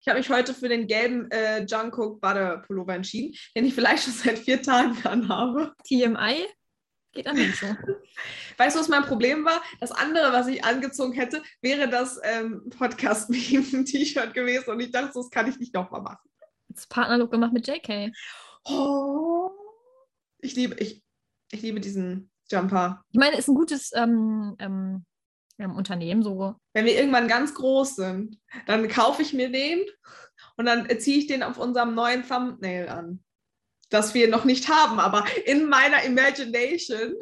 Ich habe mich heute für den gelben äh, Jungkook Butter Pullover entschieden, den ich vielleicht schon seit vier Tagen anhabe. TMI geht an den schon. Weißt du, was mein Problem war? Das andere, was ich angezogen hätte, wäre das ähm, Podcast-Meme-T-Shirt gewesen und ich dachte, das kann ich nicht nochmal machen. Das Partnerlook gemacht mit JK. Oh, ich liebe, ich, ich liebe diesen Jumper. Ich meine, ist ein gutes ähm, ähm, ähm, Unternehmen so. Wenn wir irgendwann ganz groß sind, dann kaufe ich mir den und dann ziehe ich den auf unserem neuen Thumbnail an. Das wir noch nicht haben, aber in meiner Imagination.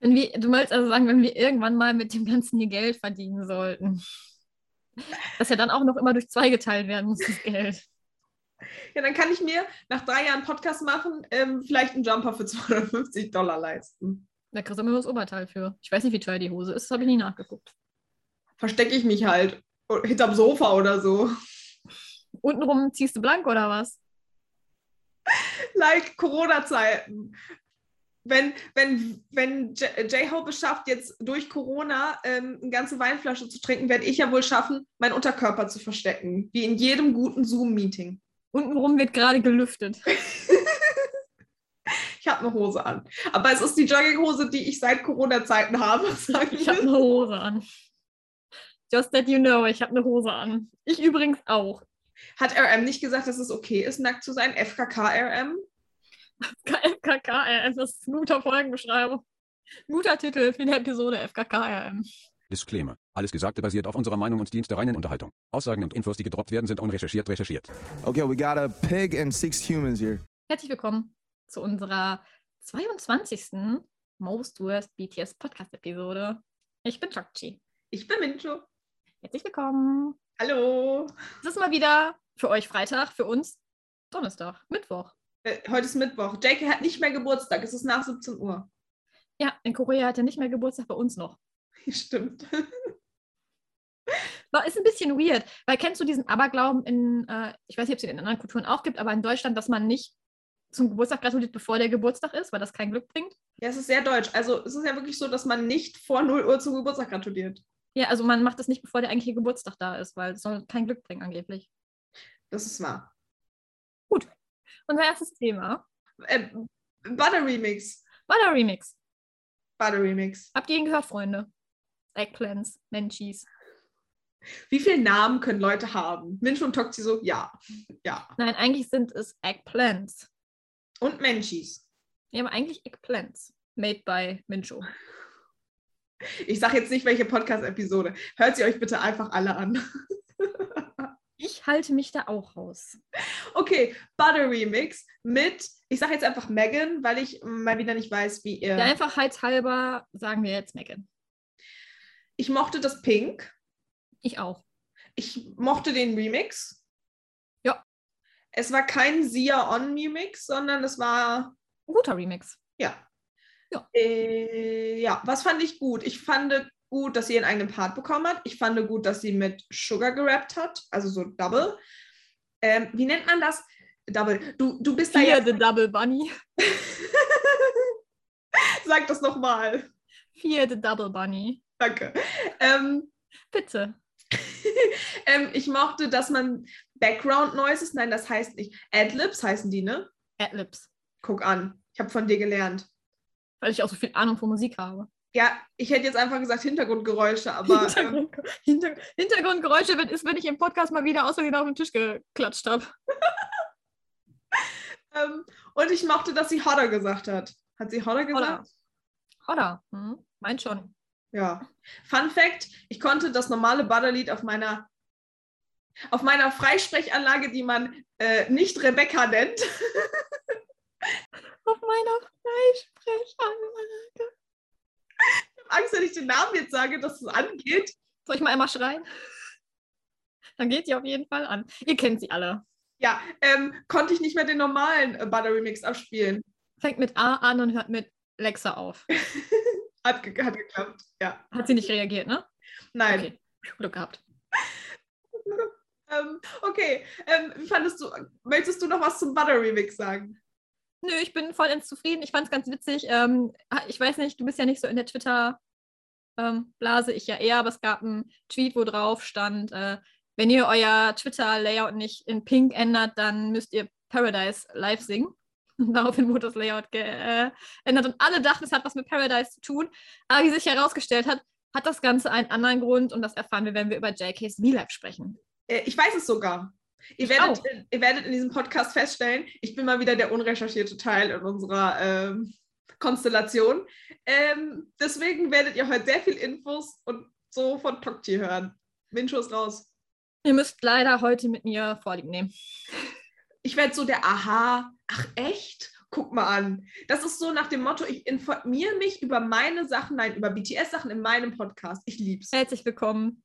Wenn wir, du wolltest also sagen, wenn wir irgendwann mal mit dem Ganzen hier Geld verdienen sollten. Das ja dann auch noch immer durch zwei geteilt werden muss, das Geld. Ja, dann kann ich mir nach drei Jahren Podcast machen, ähm, vielleicht einen Jumper für 250 Dollar leisten. Da kriegst du immer das Oberteil für. Ich weiß nicht, wie teuer die Hose ist, das habe ich nie nachgeguckt. Verstecke ich mich halt hinterm Sofa oder so. Untenrum ziehst du blank oder was? Like Corona-Zeiten. Wenn, wenn, wenn J-Hope es schafft, jetzt durch Corona ähm, eine ganze Weinflasche zu trinken, werde ich ja wohl schaffen, meinen Unterkörper zu verstecken. Wie in jedem guten Zoom-Meeting. Untenrum wird gerade gelüftet. ich habe eine Hose an. Aber es ist die Jogginghose, die ich seit Corona-Zeiten habe. Sag ich habe eine Hose an. Just that you know, ich habe eine Hose an. Ich übrigens auch. Hat RM nicht gesagt, dass es okay ist, nackt zu sein? FKK-RM? FKK-RM, das ist eine gute Folgenbeschreibung. Guter Titel für die Episode FKK-RM. Disclaimer. Alles Gesagte basiert auf unserer Meinung und dient der reinen Unterhaltung. Aussagen und Infos, die gedroppt werden, sind unrecherchiert recherchiert. Okay, we got a pig and six humans here. Herzlich willkommen zu unserer 22. Most Worst BTS Podcast Episode. Ich bin Chokchi. Ich bin Mincho. Herzlich willkommen. Hallo. Es ist mal wieder für euch Freitag, für uns Donnerstag, Mittwoch. Äh, heute ist Mittwoch. Jake hat nicht mehr Geburtstag. Es ist nach 17 Uhr. Ja, in Korea hat er nicht mehr Geburtstag, bei uns noch. Stimmt. War, ist ein bisschen weird, weil kennst du diesen Aberglauben in, äh, ich weiß nicht, ob es den in anderen Kulturen auch gibt, aber in Deutschland, dass man nicht zum Geburtstag gratuliert, bevor der Geburtstag ist, weil das kein Glück bringt? Ja, es ist sehr deutsch. Also es ist ja wirklich so, dass man nicht vor 0 Uhr zum Geburtstag gratuliert. Ja, also man macht das nicht, bevor der eigentliche Geburtstag da ist, weil es soll kein Glück bringen angeblich. Das ist wahr. Gut. Unser erstes Thema. Äh, Butter Remix. Butter Remix. Butter Remix. Habt ihr ihn gehört, Freunde? Eggplants, Menchies. Wie viele Namen können Leute haben? Minch und Toxi so, ja. Ja. Nein, eigentlich sind es Eggplants. Und Menchies. Ja, aber eigentlich Eggplants. Made by Mincho. Ich sage jetzt nicht, welche Podcast-Episode. Hört sie euch bitte einfach alle an. ich halte mich da auch raus. Okay, Butter Remix mit, ich sage jetzt einfach Megan, weil ich mal wieder nicht weiß, wie ihr. Der Einfachheitshalber sagen wir jetzt Megan. Ich mochte das Pink. Ich auch. Ich mochte den Remix. Es war kein Sia On Remix, sondern es war. Ein guter Remix. Ja. Ja. Äh, ja, was fand ich gut? Ich fand gut, dass sie ihren eigenen Part bekommen hat. Ich fand gut, dass sie mit Sugar gerappt hat, also so Double. Ähm, wie nennt man das? Double. Du, du bist Fear da the Double Bunny. Sag das nochmal. Fear the Double Bunny. Danke. Ähm, Bitte. ähm, ich mochte, dass man Background Noises, nein, das heißt nicht. Adlibs heißen die, ne? Adlibs. Guck an. Ich habe von dir gelernt. Weil ich auch so viel Ahnung von Musik habe. Ja, ich hätte jetzt einfach gesagt Hintergrundgeräusche, aber. Hintergrund, ähm, Hinter, Hintergrundgeräusche wenn, ist, wenn ich im Podcast mal wieder außerdem auf den Tisch geklatscht habe. ähm, und ich mochte, dass sie Hodder gesagt hat. Hat sie Hodder gesagt? Hodder, hm, meint schon. Ja. Fun Fact: Ich konnte das normale Butterlied auf meiner auf meiner Freisprechanlage, die man äh, nicht Rebecca nennt. auf meiner Freisprechanlage. Ich habe Angst, wenn ich den Namen jetzt sage, dass es angeht. Soll ich mal einmal schreien? Dann geht sie auf jeden Fall an. Ihr kennt sie alle. Ja, ähm, konnte ich nicht mehr den normalen äh, Butter Remix abspielen. Fängt mit A an und hört mit Lexa auf. hat, ge hat geklappt, ja. Hat sie nicht reagiert, ne? Nein. Okay. Glück gehabt. ähm, okay, ähm, wie fandest du, möchtest du noch was zum Butter Remix sagen? Nö, ich bin vollends zufrieden. Ich fand es ganz witzig. Ähm, ich weiß nicht, du bist ja nicht so in der Twitter-Blase, ich ja eher, aber es gab einen Tweet, wo drauf stand, äh, Wenn ihr euer Twitter-Layout nicht in Pink ändert, dann müsst ihr Paradise live singen. Und daraufhin wurde das Layout geändert und alle dachten, es hat was mit Paradise zu tun. Aber wie sich herausgestellt hat, hat das Ganze einen anderen Grund und das erfahren wir, wenn wir über JK's V-Live sprechen. Äh, Ich weiß es sogar. Ihr werdet, auch. ihr werdet in diesem Podcast feststellen, ich bin mal wieder der unrecherchierte Teil in unserer ähm, Konstellation. Ähm, deswegen werdet ihr heute sehr viel Infos und so von Tokti hören. Windschuh ist raus. Ihr müsst leider heute mit mir Vorlieb nehmen. Ich werde so der Aha, ach echt? Guck mal an. Das ist so nach dem Motto, ich informiere mich über meine Sachen, nein, über BTS-Sachen in meinem Podcast. Ich lieb's. Herzlich willkommen.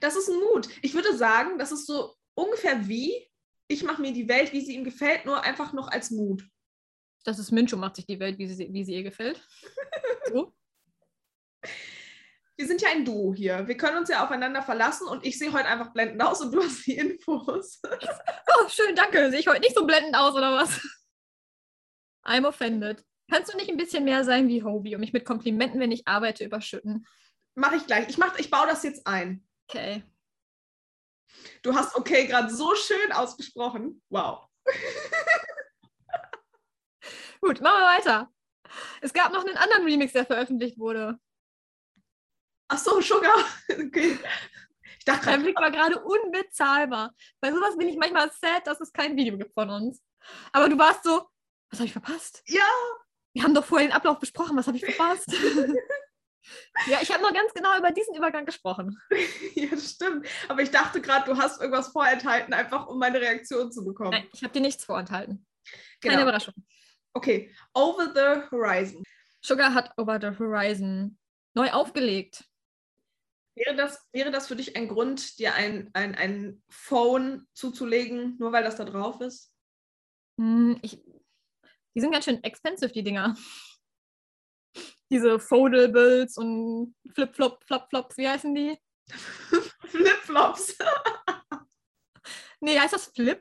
Das ist ein Mut. Ich würde sagen, das ist so ungefähr wie, ich mache mir die Welt, wie sie ihm gefällt, nur einfach noch als Mut. Das ist Mincho macht sich die Welt, wie sie, wie sie ihr gefällt. So. Wir sind ja ein Duo hier. Wir können uns ja aufeinander verlassen und ich sehe heute einfach blendend aus und du hast die Infos. Oh, schön, danke. Sehe ich heute nicht so blendend aus, oder was? I'm offended. Kannst du nicht ein bisschen mehr sein wie Hobie und mich mit Komplimenten, wenn ich arbeite, überschütten? Mache ich gleich. Ich, mach, ich baue das jetzt ein. Okay. Du hast okay gerade so schön ausgesprochen. Wow. Gut, machen wir weiter. Es gab noch einen anderen Remix, der veröffentlicht wurde. Ach so, Sugar. Okay. Ich dachte Dein gerade, Blick war gerade unbezahlbar. Bei sowas bin ich manchmal sad, dass es kein Video gibt von uns. Aber du warst so, was habe ich verpasst? ja, Wir haben doch vorher den Ablauf besprochen, was habe ich verpasst? ja, ich habe noch ganz genau über diesen Übergang gesprochen. ja, das stimmt. Aber ich dachte gerade, du hast irgendwas vorenthalten, einfach um meine Reaktion zu bekommen. Nein, ich habe dir nichts vorenthalten. Keine Genau. Überraschung. Okay, Over the Horizon. Sugar hat Over the Horizon neu aufgelegt. Wäre das, wäre das für dich ein Grund, dir ein, ein, ein Phone zuzulegen, nur weil das da drauf ist? Hm, ich, die sind ganz schön expensive, die Dinger. Diese Foldables und Flip-Flop, Flop-Flops, wie heißen die? Flipflops. Nee, heißt das Flip?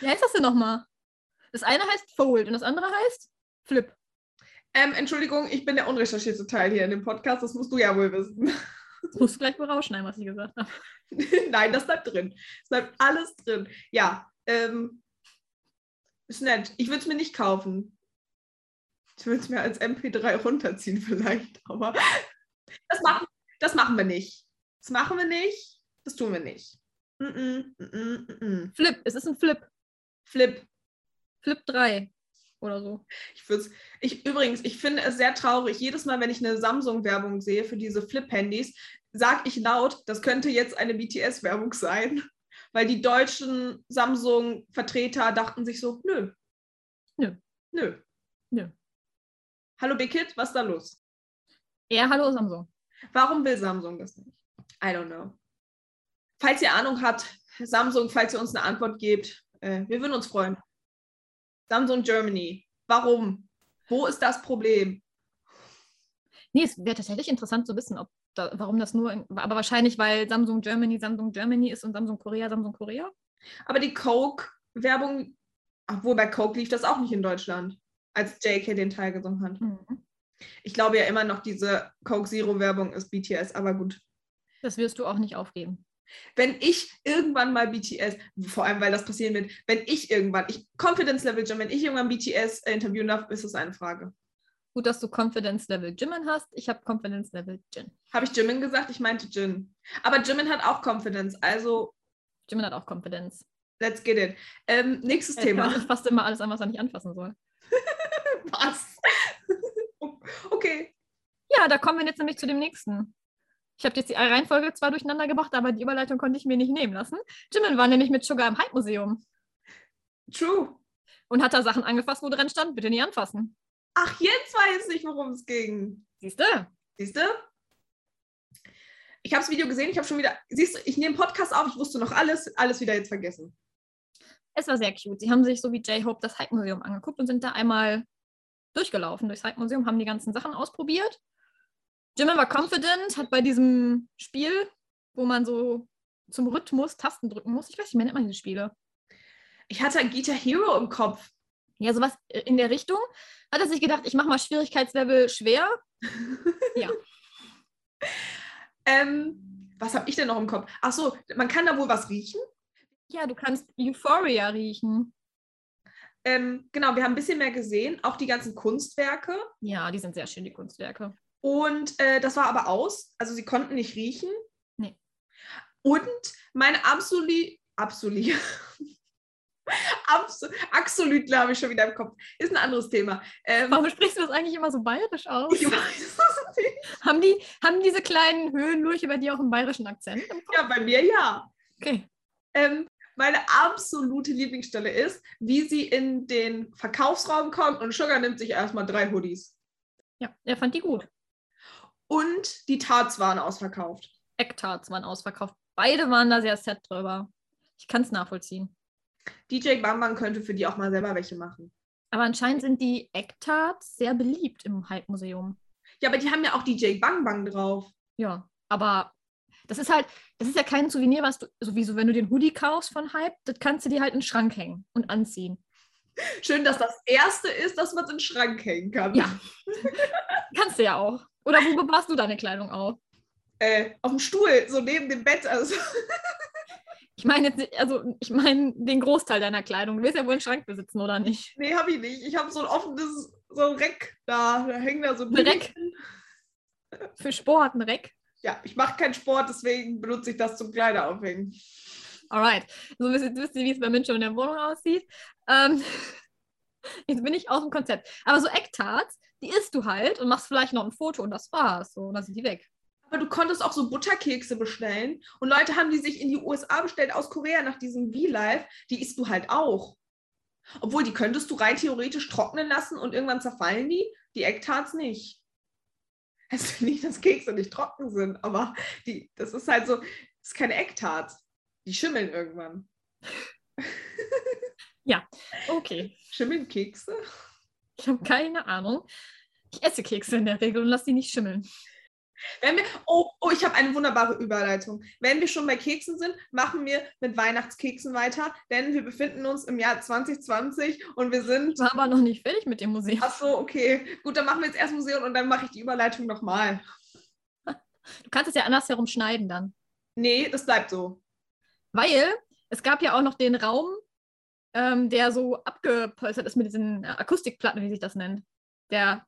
Wie heißt das denn nochmal? Das eine heißt Fold und das andere heißt Flip. Ähm, Entschuldigung, ich bin der unrecherchierte Teil hier in dem Podcast, das musst du ja wohl wissen. Das musst du gleich mal rausschneiden, was ich gesagt habe. Nein, das bleibt drin. Es bleibt alles drin. Ja, ähm, ist nett. Ich würde es mir nicht kaufen. Ich würde es mir als MP3 runterziehen vielleicht, aber das machen, das machen wir nicht. Das machen wir nicht. Das tun wir nicht. Mm -mm, mm. Flip, es ist ein Flip. Flip. Flip 3 oder so. Ich würde ich übrigens, ich finde es sehr traurig. Jedes Mal, wenn ich eine Samsung-Werbung sehe für diese Flip-Handys, sage ich laut, das könnte jetzt eine BTS-Werbung sein. Weil die deutschen Samsung-Vertreter dachten sich so, nö. Nö. Nö. Nö. Hallo Big was ist da los? Ja, hallo Samsung. Warum will Samsung das nicht? I don't know. Falls ihr Ahnung habt, Samsung, falls ihr uns eine Antwort gebt, äh, wir würden uns freuen. Samsung Germany. Warum? Wo ist das Problem? Nee, es wäre tatsächlich interessant zu wissen, ob da, warum das nur, in, aber wahrscheinlich, weil Samsung Germany Samsung Germany ist und Samsung Korea Samsung Korea. Aber die Coke-Werbung, obwohl bei Coke lief das auch nicht in Deutschland, als JK den Teil gesungen hat. Mhm. Ich glaube ja immer noch, diese Coke Zero-Werbung ist BTS, aber gut. Das wirst du auch nicht aufgeben. Wenn ich irgendwann mal BTS, vor allem weil das passieren wird, wenn ich irgendwann, ich Confidence Level Jim, wenn ich irgendwann BTS äh, interviewen darf, ist das eine Frage. Gut, dass du Confidence Level Jimin hast. Ich habe Confidence Level Jin. Habe ich Jimin gesagt? Ich meinte Jin. Aber Jimin hat auch Confidence, also Jimin hat auch Confidence. let's get it. Ähm, nächstes Er Thema. fasst fast immer alles an, was er nicht anfassen soll. Was? okay. Ja, da kommen wir jetzt nämlich zu dem nächsten. Ich habe jetzt die Reihenfolge zwar durcheinander gebracht, aber die Überleitung konnte ich mir nicht nehmen lassen. Jimin war nämlich mit Sugar im Hype-Museum True. und hat da Sachen angefasst, wo drin stand, bitte nie anfassen. Ach, jetzt weiß ich, worum es ging. Siehst du? Siehst du? Ich habe das Video gesehen, ich habe schon wieder. Siehst du, ich nehme Podcast auf, ich wusste noch alles, alles wieder jetzt vergessen. Es war sehr cute. Sie haben sich so wie J-Hope das Hype-Museum angeguckt und sind da einmal durchgelaufen durchs Hype-Museum, haben die ganzen Sachen ausprobiert. Jimin war confident, hat bei diesem Spiel, wo man so zum Rhythmus Tasten drücken muss, ich weiß nicht, wie nennt man diese Spiele? Ich hatte ein Guitar Hero im Kopf. Ja, sowas in der Richtung. Hat er sich gedacht, ich mache mal Schwierigkeitslevel schwer. Ja. Ähm, was habe ich denn noch im Kopf? Ach so, man kann da wohl was riechen. Ja, du kannst Euphoria riechen. Ähm, genau, wir haben ein bisschen mehr gesehen, auch die ganzen Kunstwerke. Ja, die sind sehr schön, die Kunstwerke. Und äh, das war aber aus. Also sie konnten nicht riechen. Nee. Und meine absolut, absolut, Abs Axolütle habe ich schon wieder im Kopf. Ist ein anderes Thema. Ähm, Warum sprichst du das eigentlich immer so bayerisch aus? ich weiß es nicht. Haben, die, haben diese kleinen Höhenlurche bei dir auch einen bayerischen Akzent? Ja, bei mir ja. Okay. Ähm, meine absolute Lieblingsstelle ist, wie sie in den Verkaufsraum kommt und Sugar nimmt sich erstmal drei Hoodies. Ja, er fand die gut. Und die Tarts waren ausverkauft. Ecktarts waren ausverkauft. Beide waren da sehr set drüber. Ich kann es nachvollziehen. DJ Bang Bang könnte für die auch mal selber welche machen. Aber anscheinend sind die Ecktarts sehr beliebt im Hype-Museum. Ja, aber die haben ja auch DJ Bang Bang drauf. Ja, aber das ist halt, das ist ja kein Souvenir, was du, sowieso, wenn du den Hoodie kaufst von Hype, das kannst du dir halt in den Schrank hängen und anziehen. Schön, dass das erste ist, dass man es in den Schrank hängen kann. Ja. Kannst du ja auch. Oder wo bewahrst du deine Kleidung auf? Äh, auf dem Stuhl, so neben dem Bett. Also. Ich meine jetzt, nicht- also ich meine den Großteil deiner Kleidung. Du willst ja wohl einen Schrank besitzen, oder nicht? Nee, habe ich nicht. Ich habe so ein offenes, so ein Reck da. Da hängen da so Ein Reck? Für Sport, ein Reck. Ja, ich mache keinen Sport, deswegen benutze ich das zum Kleider aufhängen. Alright. So ihr, wisst ihr, wie es bei Mincho in der Wohnung aussieht. Ähm, jetzt bin ich aus dem Konzept. Aber so Ecktarts, die isst du halt und machst vielleicht noch ein Foto und das war's. So, und dann sind die weg. Aber du konntest auch so Butterkekse bestellen. Und Leute haben die sich in die USA bestellt aus Korea nach diesem V-Live. Die isst du halt auch. Obwohl, die könntest du rein theoretisch trocknen lassen und irgendwann zerfallen die. Die Ecktarts nicht. Heißt nicht, dass Kekse nicht trocken sind, aber die, das ist halt so, das ist keine Ecktart. Die schimmeln irgendwann. Okay. Schimmeln Kekse? Ich habe keine Ahnung. Ich esse Kekse in der Regel und lasse die nicht schimmeln. Wir, oh, oh, ich habe eine wunderbare Überleitung. Wenn wir schon bei Keksen sind, machen wir mit Weihnachtskeksen weiter, denn wir befinden uns im Jahr 2020 und wir sind. Ich war aber noch nicht fertig mit dem Museum. Ach so, okay. Gut, dann machen wir jetzt erst Museum und dann mache ich die Überleitung nochmal. Du kannst es ja andersherum schneiden dann. Nee, das bleibt so. Weil es gab ja auch noch den Raum, ähm, der so abgepolstert ist mit diesen äh, Akustikplatten, wie sich das nennt. Der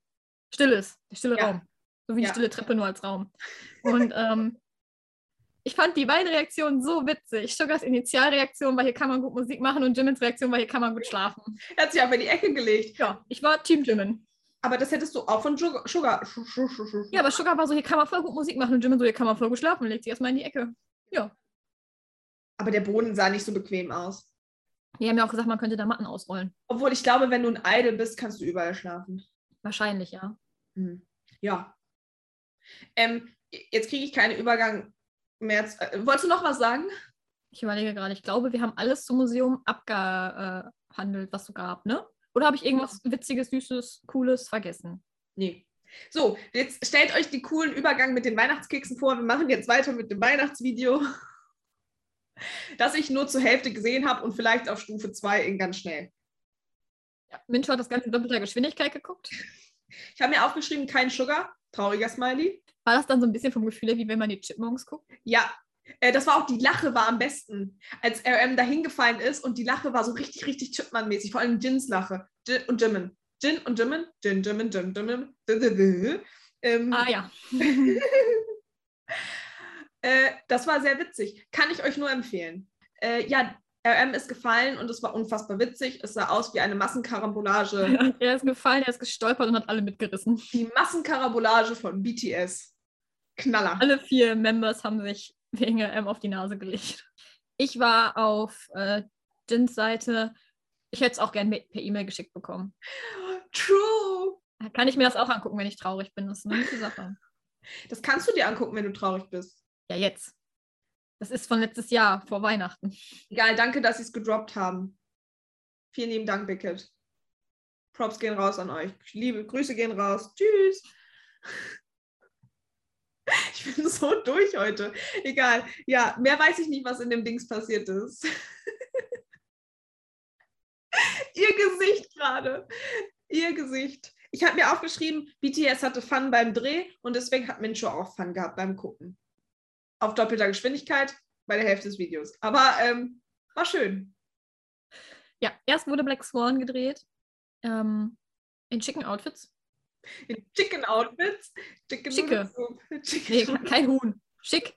still ist, der stille Ja. Raum. So wie Ja. die stille Treppe nur als Raum. Und ähm, ich fand die beiden Reaktionen so witzig. Sugars Initialreaktion war, hier kann man gut Musik machen und Jimmins Reaktion war, hier kann man gut schlafen. Er hat sich aber in die Ecke gelegt. Ja, ich war Team Jimin. Aber das hättest du auch von Sugar. Sugar. Ja, aber Sugar war so, hier kann man voll gut Musik machen und Jimin so, hier kann man voll gut schlafen und legt sich erstmal in die Ecke. Ja. aber der Boden sah nicht so bequem aus. Die haben ja auch gesagt, man könnte da Matten ausrollen. Obwohl ich glaube, wenn du ein Idol bist, kannst du überall schlafen. Wahrscheinlich, ja. Hm. Ja. Ähm, jetzt kriege ich keinen Übergang mehr. zu- Äh, wolltest du noch was sagen? Ich überlege gerade, ich glaube, wir haben alles zum Museum abgehandelt, was so gab, ne? Oder habe ich irgendwas Witziges, Süßes, Cooles vergessen? Nee. So, jetzt stellt euch den coolen Übergang mit den Weihnachtskeksen vor. Wir machen jetzt weiter mit dem Weihnachtsvideo, das ich nur zur Hälfte gesehen habe und vielleicht auf Stufe 2 in ganz schnell. Ja. Mincho hat das Ganze in doppelter Geschwindigkeit geguckt. Ich habe mir aufgeschrieben, kein Sugar, trauriger Smiley. War das dann so ein bisschen vom Gefühl her, wie wenn man die Chipmunks guckt? Ja, äh, das war auch, die Lache war am besten, als RM da hingefallen ist und die Lache war so richtig, richtig Chipman-mäßig, vor allem Jins Lache. Jin und Jimin. Jin und Jimin. Jin, Jimin, Jin, Jimin. Ähm, Ah ja. Äh, das war sehr witzig. Kann ich euch nur empfehlen. Äh, ja, RM ist gefallen und es war unfassbar witzig. Es sah aus wie eine Massenkarambolage. er ist gefallen, er ist gestolpert und hat alle mitgerissen. Die Massenkarambolage von BTS. Knaller. Alle vier Members haben sich wegen RM auf die Nase gelegt. Ich war auf äh, Jins Seite. Ich hätte es auch gerne per E-Mail geschickt bekommen. True. Kann ich mir das auch angucken, wenn ich traurig bin? Das ist eine gute Sache. Das kannst du dir angucken, wenn du traurig bist. Ja, jetzt. Das ist von letztes Jahr, vor Weihnachten. Egal, danke, dass sie es gedroppt haben. Vielen lieben Dank, Bickett. Props gehen raus an euch. Liebe Grüße gehen raus. Tschüss. Ich bin so durch heute. Egal. Ja, mehr weiß ich nicht, was in dem Dings passiert ist. Ihr Gesicht gerade. Ihr Gesicht. Ich habe mir aufgeschrieben, BTS hatte Fun beim Dreh und deswegen hat Mincho auch Fun gehabt beim Gucken. Auf doppelter Geschwindigkeit bei der Hälfte des Videos. Aber ähm, war schön. Ja, erst wurde Black Swan gedreht. Ähm, in schicken Outfits. In Chicken Outfits. Chicken Schicke. Chicken Nee, kein Huhn. Schick.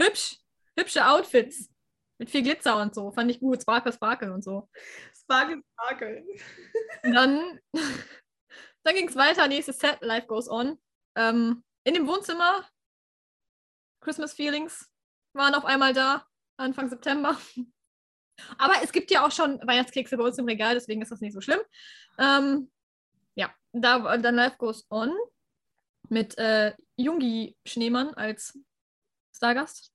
Hübsch. Hübsche Outfits. Mit viel Glitzer und so. Fand ich gut. Sparkle, Sparkle und so. Sparkle, Sparkle. Und dann dann ging es weiter. Nächstes Set. Life goes on. Ähm, in dem Wohnzimmer. Christmas Feelings waren auf einmal da. Anfang September. Aber es gibt ja auch schon Weihnachtskekse bei uns im Regal, deswegen ist das nicht so schlimm. Ähm, ja, da dann Life Goes On mit äh, Jungi Schneemann als Stargast.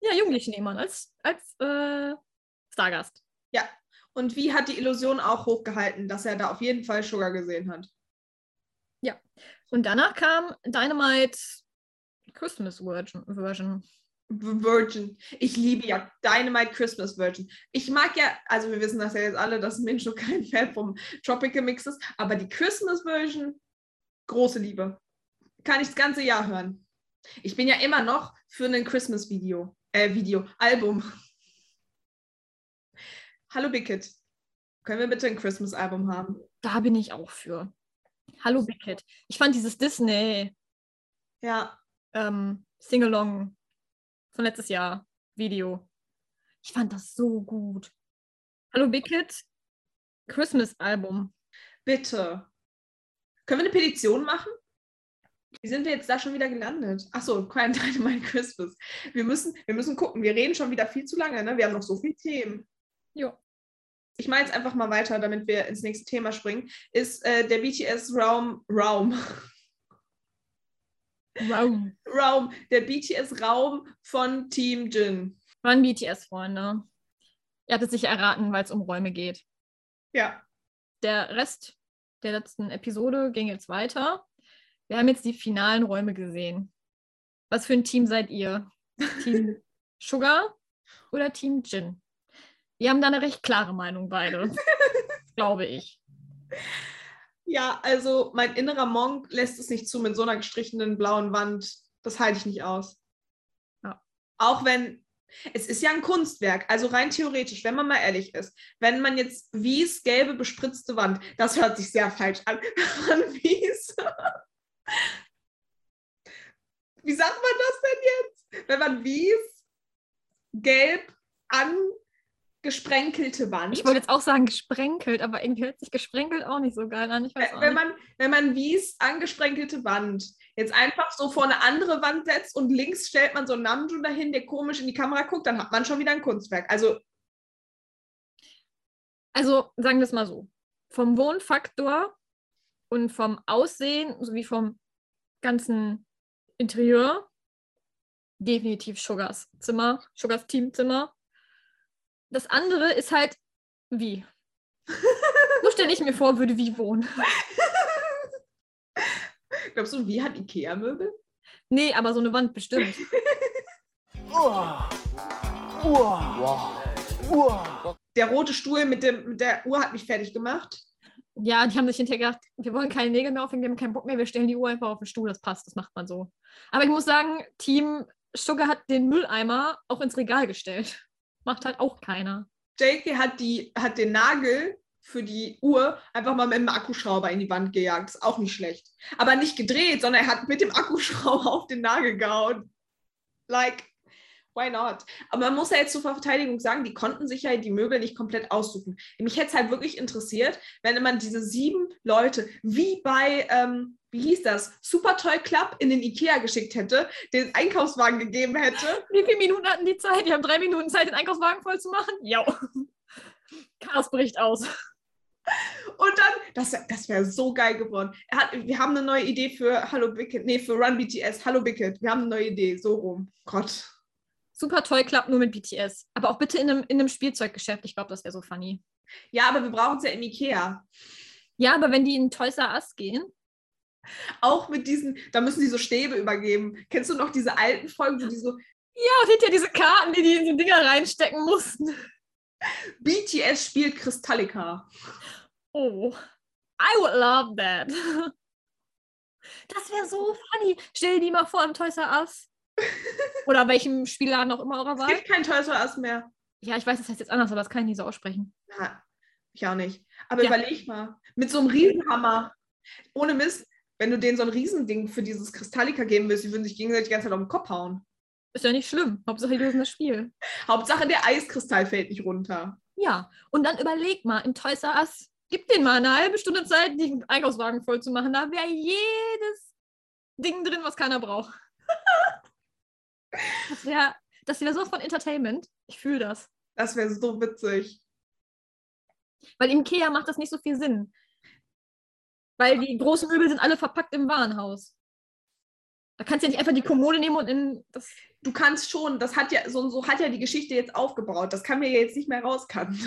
Ja, Jungi Schneemann als, als äh, Stargast. Ja. Und wie hat die Illusion auch hochgehalten, dass er da auf jeden Fall Sugar gesehen hat? Und danach kam Dynamite Christmas Virgin. Version. Virgin. Ich liebe ja Dynamite Christmas Virgin. Ich mag ja, also wir wissen das ja jetzt alle, dass Mincho kein Fan vom Tropical Mix ist, aber die Christmas Version, große Liebe. Kann ich das ganze Jahr hören. Ich bin ja immer noch für ein Christmas Video, äh, Video, Album. Hallo Bickett. Können wir bitte ein Christmas Album haben? Da bin ich auch für. Hallo Kid. Ich fand dieses Disney Ja, ähm, Sing-Along von letztes Jahr Video. Ich fand das so gut. Hallo Big Kid. Christmas Album. bitte. Können wir eine Petition machen? Wie sind wir jetzt da schon wieder gelandet? Achso, kein Dynamite Christmas. Wir müssen, wir müssen gucken. Wir reden schon wieder viel zu lange. Ne? Wir haben noch so viele Themen. Jo. Ich mache jetzt einfach mal weiter, damit wir ins nächste Thema springen. Ist äh, der BTS Raum, Raum, Wow. Raum, der BTS Raum von Team Jin. Waren BTS-Freunde. Ihr habt es sicher erraten, weil es um Räume geht. Ja, Der Rest der letzten Episode ging jetzt weiter. Wir haben jetzt die finalen Räume gesehen. Was für ein Team seid ihr? Team Sugar oder Team Jin? Wir haben da eine recht klare Meinung beide, glaube ich. Ja, also mein innerer Monk lässt es nicht zu mit so einer gestrichenen blauen Wand. Das halte ich nicht aus. Ja. Auch wenn es ist ja ein Kunstwerk, also rein theoretisch, wenn man mal ehrlich ist, wenn man jetzt Wies gelbe bespritzte Wand, das hört sich sehr falsch an, man Wies. Wie sagt man das denn jetzt? Wenn man Wies gelb angesprenkelte Wand. Ich wollte jetzt auch sagen gesprenkelt, aber irgendwie hört sich gesprenkelt auch nicht so geil an. Wenn nicht. man, wenn man Wies angesprenkelte Wand jetzt einfach so vor eine andere Wand setzt und links stellt man so einen Namjoon dahin, der komisch in die Kamera guckt, dann hat man schon wieder ein Kunstwerk. Also Also sagen wir es mal so. Vom Wohnfaktor und vom Aussehen sowie vom ganzen Interieur definitiv Sugars Zimmer, Sugars Teamzimmer. Das andere ist halt wie. so stelle ich mir vor, würde wie wohnen. glaubst du, wie hat Ikea-Möbel? Nee, aber so eine Wand bestimmt. Der rote Stuhl mit, dem, mit der Uhr hat mich fertig gemacht. Ja, die haben sich hinterher gedacht, wir wollen keine Nägel mehr aufhängen, wir haben keinen Bock mehr, wir stellen die Uhr einfach auf den Stuhl, das passt, das macht man so. Aber ich muss sagen, Team Sugar hat den Mülleimer auch ins Regal gestellt. Macht halt auch keiner. JK hat, die, hat den Nagel für die Uhr einfach mal mit dem Akkuschrauber in die Wand gejagt. Ist auch nicht schlecht. Aber nicht gedreht, sondern er hat mit dem Akkuschrauber auf den Nagel gehauen. Like, why not? Aber man muss ja jetzt zur Verteidigung sagen, die konnten sich ja die Möbel nicht komplett aussuchen. Mich hätte es halt wirklich interessiert, wenn man diese sieben Leute, wie bei, ähm, wie hieß das, Super Toy Club in den Ikea geschickt hätte, den Einkaufswagen gegeben hätte. Wie viele Minuten hatten die Zeit? Die haben drei Minuten Zeit, den Einkaufswagen voll zu machen? Ja. Chaos bricht aus. Und dann, das, wär- das wäre so geil geworden. Hat, wir haben eine neue Idee für Hallo Bickett, nee, für Run BTS. Hallo Bickett, wir haben eine neue Idee, so rum. Gott. Super Toy Club nur mit BTS. Aber auch bitte in einem, in einem Spielzeuggeschäft. Ich glaube, das wäre so funny. Ja, aber wir brauchen es ja im Ikea. Ja, aber wenn die in Toys R Us gehen, Auch mit diesen, da müssen die so Stäbe übergeben. Kennst du noch diese alten Folgen, wo die so ja, und hinterher diese Karten, die die in die Dinger reinstecken mussten. BTS spielt Kristallika? Oh, I would love that. Das wäre so funny. Stell dir mal vor im Toys R Us. Oder welchem Spielladen auch immer eurer Es Wahl. gibt kein Toys R Us mehr. Ja, ich weiß, das heißt jetzt anders, aber das kann ich nicht so aussprechen. Ja, ich auch nicht. Aber Ja. überleg mal, mit so einem Riesenhammer, ohne Mist, wenn du denen so ein Riesending für dieses Kristallika geben willst, die würden sich gegenseitig die ganze Zeit auf den Kopf hauen. Ist ja nicht schlimm. Hauptsache, die lösen das Spiel. Hauptsache, der Eiskristall fällt nicht runter. Ja, und dann überleg mal, in Toys R Us, gib denen mal eine halbe Stunde Zeit, den Einkaufswagen voll zu machen. Da wäre jedes Ding drin, was keiner braucht. das wäre das wär so von Entertainment. Ich fühle das. Das wäre so witzig. Weil im Ikea macht das nicht so viel Sinn. Weil die großen Möbel sind alle verpackt im Warenhaus. Da kannst du ja nicht einfach die Kommode nehmen und in das. Du kannst schon, das hat ja, so, so hat ja die Geschichte jetzt aufgebaut. Das kann mir jetzt nicht mehr rauskanten.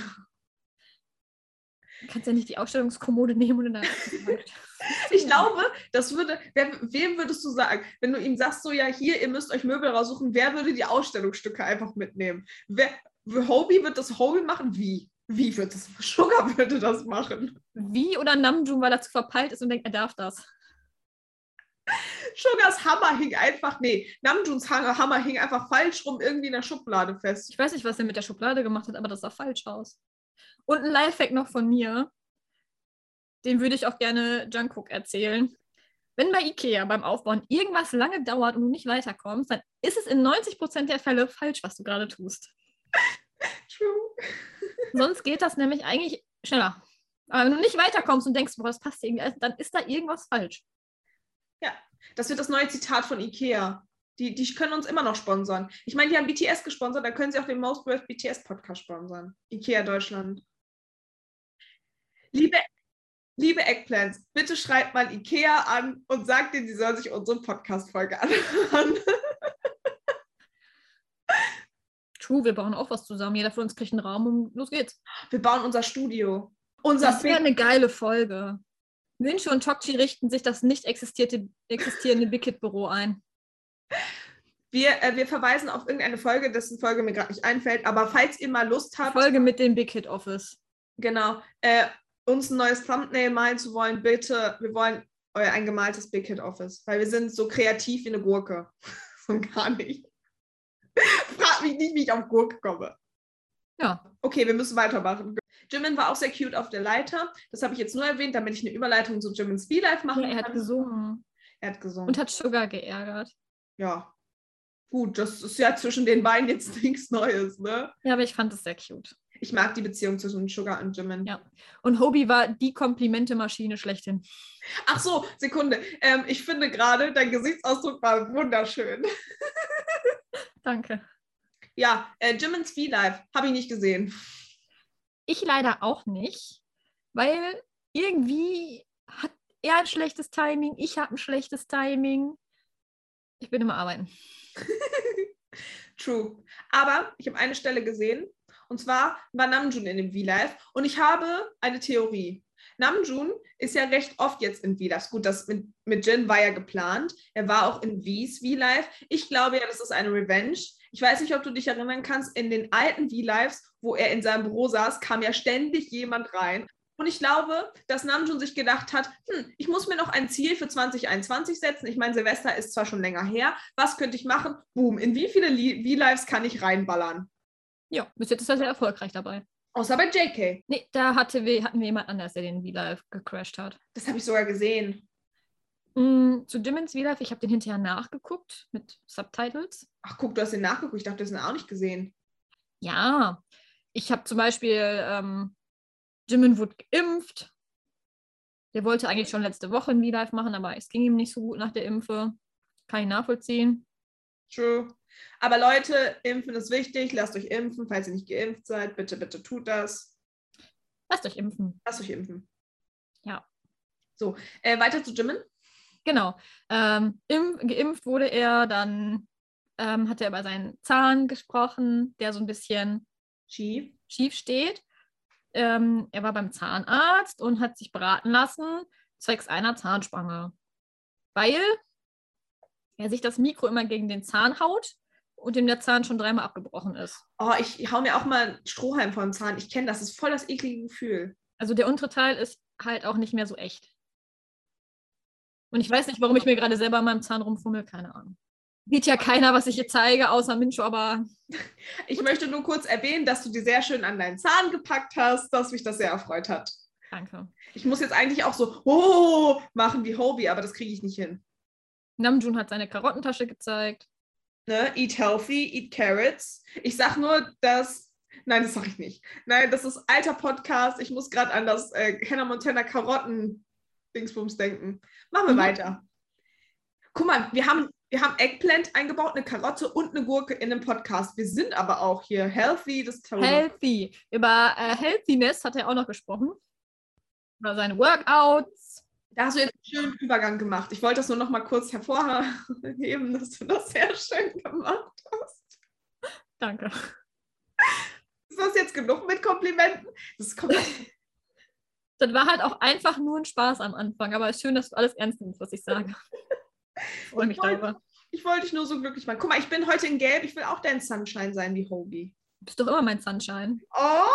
Du kannst ja nicht die Ausstellungskommode nehmen und in der. Ich glaube, das würde, wer, wem würdest du sagen, wenn du ihm sagst, so ja, hier, ihr müsst euch Möbel raussuchen, wer würde die Ausstellungsstücke einfach mitnehmen? Wer, Hobie wird das Hobie machen? Wie? Wie wird das? Sugar würde das machen. Wie oder Namjoon, weil er zu verpeilt ist und denkt, er darf das. Sugars Hammer hing einfach, nee, Namjoons Hammer Hammer hing einfach falsch rum irgendwie in der Schublade fest. Ich weiß nicht, was er mit der Schublade gemacht hat, aber das sah falsch aus. Und ein Lifehack noch von mir. Den würde ich auch gerne Jungkook erzählen. Wenn bei Ikea beim Aufbauen irgendwas lange dauert und du nicht weiterkommst, dann ist es in 90% der Fälle falsch, was du gerade tust. True. Sonst geht das nämlich eigentlich schneller. Aber wenn du nicht weiterkommst und denkst, boah, das passt irgendwie, dann ist da irgendwas falsch. Das wird das neue Zitat von Ikea. Die, die können uns immer noch sponsern. Ich meine, die haben BTS gesponsert, dann können sie auch den Most Worth BTS Podcast sponsern. Ikea Deutschland. Liebe, liebe Eggplants, bitte schreibt mal Ikea an und sagt denen, sie sollen sich unsere Podcast-Folge anhören. True, wir bauen auch was zusammen. Jeder von uns kriegt einen Raum und los geht's. Wir bauen unser Studio. Unser Das wäre eine geile Folge. Mincho und Tokchi richten sich das nicht existierte, existierende Big Kid Büro ein. wir, äh, wir verweisen auf irgendeine Folge, dessen Folge mir gerade nicht einfällt. Aber falls ihr mal Lust habt, Folge mit dem Big Kid Office. genau, äh, uns ein neues Thumbnail malen zu wollen, bitte, wir wollen euer ein gemaltes Big Hit Office, weil wir sind so kreativ wie eine Gurke. so gar nicht. Frag mich nicht, wie ich auf Gurke komme. Ja. Okay, wir müssen weitermachen. Jimin war auch sehr cute auf der Leiter. Das habe ich jetzt nur erwähnt, damit ich eine Überleitung zu Jimins V-Life machen ja. Er hat kann. gesungen Er hat gesungen. und hat Sugar geärgert. ja. Gut, das ist ja zwischen den beiden jetzt nichts Neues, ne? Ja, aber ich fand es sehr cute. Ich mag die Beziehung zwischen Sugar und Jimin. Ja. Und Hobie war die Komplimente-Maschine schlechthin. Ach so, Sekunde. Ähm, ich finde gerade, dein Gesichtsausdruck war wunderschön. Danke. Ja, äh, Jimins V-Life habe ich nicht gesehen. Ich leider auch nicht, weil irgendwie hat er ein schlechtes Timing, ich habe ein schlechtes Timing. Ich bin immer arbeiten. True. Aber ich habe eine Stelle gesehen und zwar war Namjoon in dem V-Live und ich habe eine Theorie. Namjoon ist ja recht oft jetzt in V-Lives. Gut, das mit, mit Jin war ja geplant. Er war auch in V's V-Live. Ich glaube ja, das ist eine Revenge. Ich weiß nicht, ob du dich erinnern kannst, in den alten V-Lives, wo er in seinem Büro saß, kam ja ständig jemand rein. Und ich glaube, dass Namjoon sich gedacht hat, hm, ich muss mir noch ein Ziel für 2021 setzen. Ich meine, Silvester ist zwar schon länger her. Was könnte ich machen? Boom, in wie viele Li- V-Lives kann ich reinballern? Ja, bis jetzt ist er sehr erfolgreich dabei. Außer bei JK. Nee, da hatte wir, hatten wir jemand anders, der den V-Live gecrashed hat. Das habe ich sogar gesehen. Mm, zu Jimmins V-Live, ich habe den hinterher nachgeguckt mit Subtitles. Ach, guck, du hast den nachgeguckt. Ich dachte, du hast den auch nicht gesehen. Ja, ich habe zum Beispiel, ähm, Jimin wurde geimpft. Der wollte eigentlich schon letzte Woche ein V-Live machen, aber es ging ihm nicht so gut nach der Impfe. Kann ich nachvollziehen. True. Aber Leute, impfen ist wichtig. Lasst euch impfen, falls ihr nicht geimpft seid. Bitte, bitte tut das. Lasst euch impfen. Lasst euch impfen. Ja. So, äh, weiter zu Jimin. Genau. Ähm, im, geimpft wurde er, dann ähm, hat er über seinen Zahn gesprochen, der so ein bisschen Chi. schief steht. Ähm, er war beim Zahnarzt und hat sich beraten lassen, zwecks einer Zahnspange. Weil er sich das Mikro immer gegen den Zahn haut und ihm der Zahn schon dreimal abgebrochen ist. Oh, ich hau mir auch mal Strohhalm vor den Zahn. Ich kenne das. Das ist voll das eklige Gefühl. Also der untere Teil ist halt auch nicht mehr so echt. Und ich weiß nicht, warum ich mir gerade selber an meinem Zahn rumfummel, keine Ahnung. Sieht ja keiner, was ich hier zeige, außer Mincho, aber Ich möchte nur kurz erwähnen, dass du die sehr schön an deinen Zahn gepackt hast, dass mich das sehr erfreut hat. danke. Ich muss jetzt eigentlich auch so oh machen wie Hobie, aber das kriege ich nicht hin. Namjoon hat seine Karottentasche gezeigt. Ne? Eat healthy, eat carrots. Ich sag nur, dass. Nein, das sag ich nicht. Nein, das ist alter Podcast. Ich muss gerade an das äh, Hannah Montana Karotten-Dingsbums denken. Machen wir Mhm. weiter. Guck mal, wir haben, wir haben Eggplant eingebaut, eine Karotte und eine Gurke in dem Podcast. Wir sind aber auch hier healthy. Das ist Healthy. Über äh, Healthiness hat er auch noch gesprochen. Über seine Workouts. Da hast du jetzt einen schönen Übergang gemacht. Ich wollte das nur noch mal kurz hervorheben, dass du das sehr schön gemacht hast. Danke. Ist das jetzt genug mit Komplimenten? Das kommt Das war halt auch einfach nur ein Spaß am Anfang, aber es ist schön, dass du alles ernst nimmst, was ich sage. Ich freue mich darüber. Ich wollte dich nur so glücklich machen. Guck mal, ich bin heute in Gelb. Ich will auch dein Sunshine sein wie Hobie. Du bist doch immer mein Sunshine. Oh!